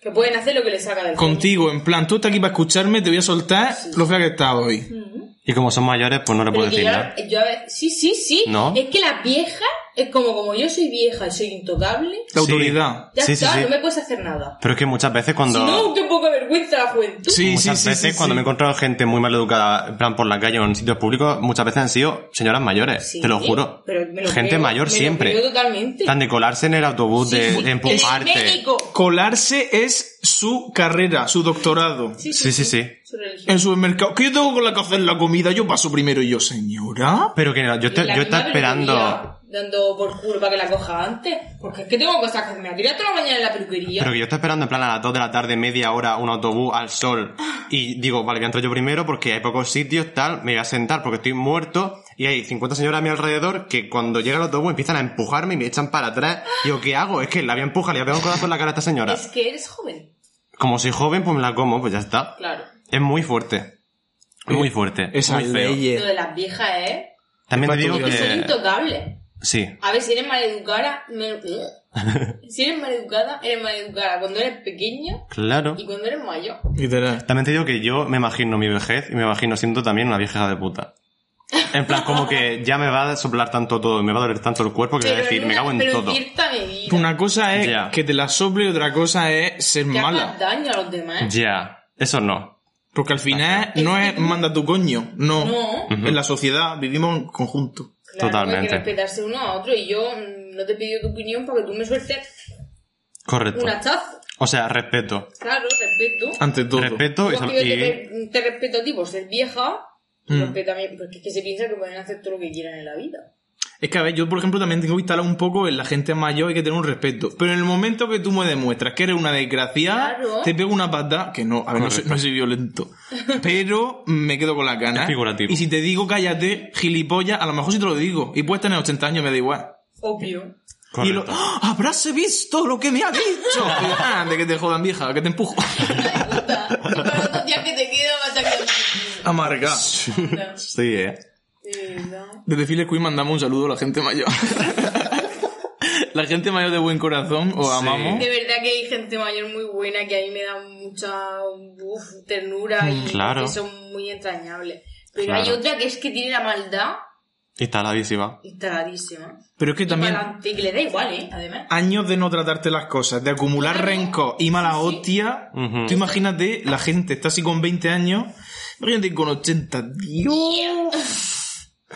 Que pueden hacer lo que les saca del contigo, en plan, tú estás aquí para escucharme, te voy a soltar lo fea que estás hoy. coño. Y como son mayores, pues no le puedo decir yo, nada. sí, sí, sí. ¿No? Es que las viejas, es como, como yo soy vieja y soy intocable, La autoridad. ya Sí, está, sí. no me puedes hacer nada. Pero es que muchas veces cuando... Si no, qué poca vergüenza la juventud. Sí, sí, muchas sí, veces sí, cuando sí. me he encontrado gente muy mal educada, en plan por la calle o en sitios públicos, muchas veces han sido señoras mayores, Sí, te lo juro. pero me lo gente creo, mayor me lo siempre. creo totalmente. Tan de colarse en el autobús, de, Sí, de empujarte. Colarse es su carrera, su doctorado. Sí, Sí, sí. En supermercado. Que yo tengo con la que hacer la comida, yo paso primero y yo, señora. Pero que no, yo, te- yo estaba esperando... Dando por culo para que la coja antes. Porque es que tengo cosas que me ha tirado toda la mañana en la peluquería. Pero que yo estaba esperando en plan a las 2 de la tarde, media hora, un autobús al sol. Y digo, vale, voy a entrar yo primero porque hay pocos sitios, tal, me voy a sentar porque estoy muerto. y hay 50 señoras a mi alrededor que cuando llega el autobús empiezan a empujarme y me echan para atrás. Y yo, ¿qué hago? Es que la voy a empujar, le voy a pegar un codazo en la cara a esta señora. Es que eres joven. Como soy joven, pues me la como, pues ya está. Claro. Es muy fuerte. Muy fuerte. Esa muy feo. Lo de las viejas es También te digo que son que... intocables. Sí, A ver, si eres maleducada, me- si eres maleducada, eres maleducada cuando eres pequeña claro. y cuando eres mayor. Literal. También te digo que yo me imagino mi vejez y me imagino siendo también una vieja de puta. En plan, como que ya me va a soplar tanto todo, me va a doler tanto el cuerpo que voy a decir, me cago en pero todo. medida. Una cosa es que te la sople y otra cosa es ser que mala. hagas daño a los demás. Ya, eso no. Porque al final no es manda tu coño, no. No. En la sociedad vivimos en conjunto. Claro, Totalmente. Hay que respetarse uno a otro y yo no te he pedido tu opinión para que tú me sueltes Correcto. un hachazo. O sea, respeto. Claro, respeto. Ante todo. Respeto y, te, te respeto a ti por ser vieja, Mm. a mí, porque es que se piensa que pueden hacer todo lo que quieran en la vida. Es que, a ver, yo, por ejemplo, también tengo instalado un poco en la gente mayor, hay que tener un respeto. Pero en el momento que tú me demuestras que eres una desgraciada, Claro. te pego una patada, que no, a ver, no soy, no soy violento. Pero me quedo con las ganas. Es figurativo. Y si te digo cállate, gilipollas, a lo mejor sí te lo digo. Y puedes tener 80 años, me da igual. Obvio. Y lo. ¡Ah! ¡Habrás visto lo que me ha dicho! Y yo, ah, de que te jodan vieja, que te empujo. Puta. Y para otros días que te quedo vas a quedar... Amarga. Sí, eh. Desde Phil Queen mandamos un saludo a la gente mayor. la gente mayor de buen corazón, os Sí. amamos. De verdad que hay gente mayor muy buena que a mí me da mucha uf, ternura y Claro. que son muy entrañables. Pero Claro. hay otra que es que tiene la maldad Instaladísima. instaladísima. Pero es que Y también que le da igual, ¿eh? Además. años de no tratarte las cosas, de acumular Claro. rencor y mala Sí, sí. hostia. Ujú. Tú imagínate, la gente está así con 20 años, imagínate con 80, Dios.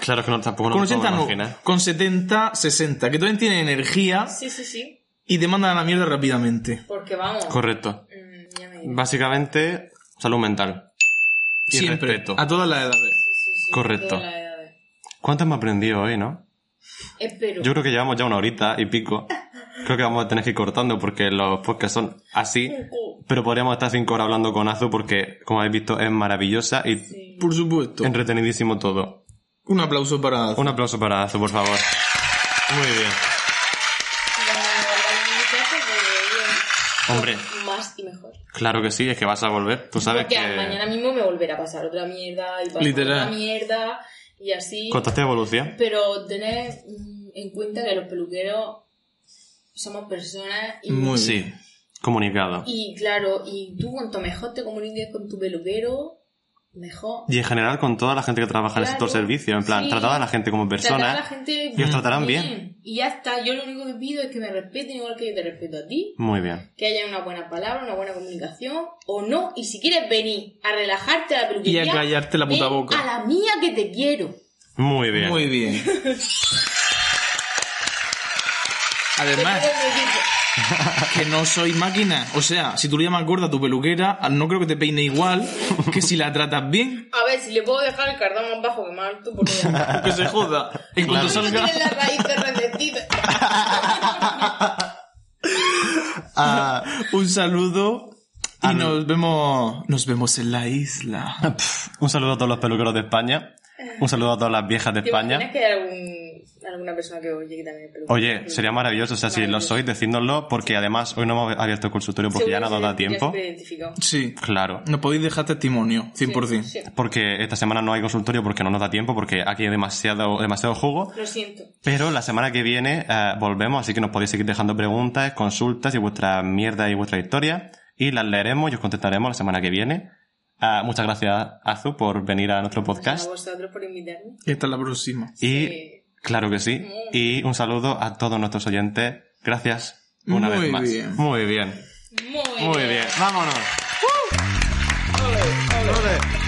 Claro que no, tampoco no Con me puedo 80 no, imaginar. con 70, 60, que todavía tienen energía Sí, sí, sí. y te mandan a la mierda rápidamente. Porque vamos. Correcto. mm, ya me dirás. Básicamente, salud mental. Y Siempre, respeto. a todas las edades. Sí, sí, sí, Correcto. todas las edades. ¿Cuánto hemos aprendido hoy, no? Espero. Yo creo que llevamos ya una horita y pico. Creo que vamos a tener que ir cortando porque los podcasts son así. Pero podríamos estar cinco horas hablando con Azu porque, como habéis visto, es maravillosa y Sí. Por supuesto. entretenidísimo todo. Un aplauso para... Un aplauso para Azu, por favor. Muy bien. Hombre, bien, Más y mejor. claro que sí, es que vas a volver. Tú sabes Porque que... mañana mismo me volverá a pasar otra mierda y pasar Literal. otra mierda y así. ¿Contaste evolución? Pero tened mm, en cuenta que los peluqueros somos personas y, Muy Sí. Comunicado. y claro, y tú cuanto mejor te comuniques con tu peluquero, mejor. Y en general con toda la gente que trabaja en el sector servicio. En plan, sí. tratar a la gente como Tratar a la persona. gente Y os tratarán bien. Y ya está, yo lo único que pido es que me respeten igual que yo te respeto a ti. Muy bien. Que haya una buena palabra, una buena comunicación, o no. Y si quieres venir a relajarte a la Y peluquería, a callarte la puta boca. a la mía que te quiero. Muy bien. Muy bien. Además, Que no soy máquina. O sea, si tú le llamas gorda a tu peluquera, no creo que te peine igual que si la tratas bien. A ver, si le puedo dejar el cardán más bajo que más alto, hacer. Que se joda. En cuanto No salga... tiene las raíces receptivas. Ah, Un saludo y nos vemos nos vemos en la isla. un saludo a todos los peluqueros de España. Un saludo a todas las viejas de ¿Te imaginas España. que algún, alguna persona que oye que también peluquero? Oye, sería maravilloso. O sea, si lo sois, decídnoslo, porque además hoy no hemos abierto el consultorio porque ya no nos da tiempo. Sí. Claro. Nos podéis dejar testimonio, 100%. Sí, sí. Porque esta semana no hay consultorio porque no nos da tiempo, porque aquí hay demasiado, demasiado jugo. Lo siento. Pero la semana que viene eh, volvemos, así que nos podéis seguir dejando preguntas, consultas y vuestra mierda y vuestra historia. Y las leeremos y os contestaremos la semana que viene. Ah, muchas gracias, Azu, por venir a nuestro A podcast. vosotros por invitarme. Y hasta la próxima. Y, Sí. Claro que sí. Y un saludo a todos nuestros oyentes. Gracias una Muy vez más. bien. Muy bien. Muy, Muy bien. Vámonos. Ole, ole. Ole.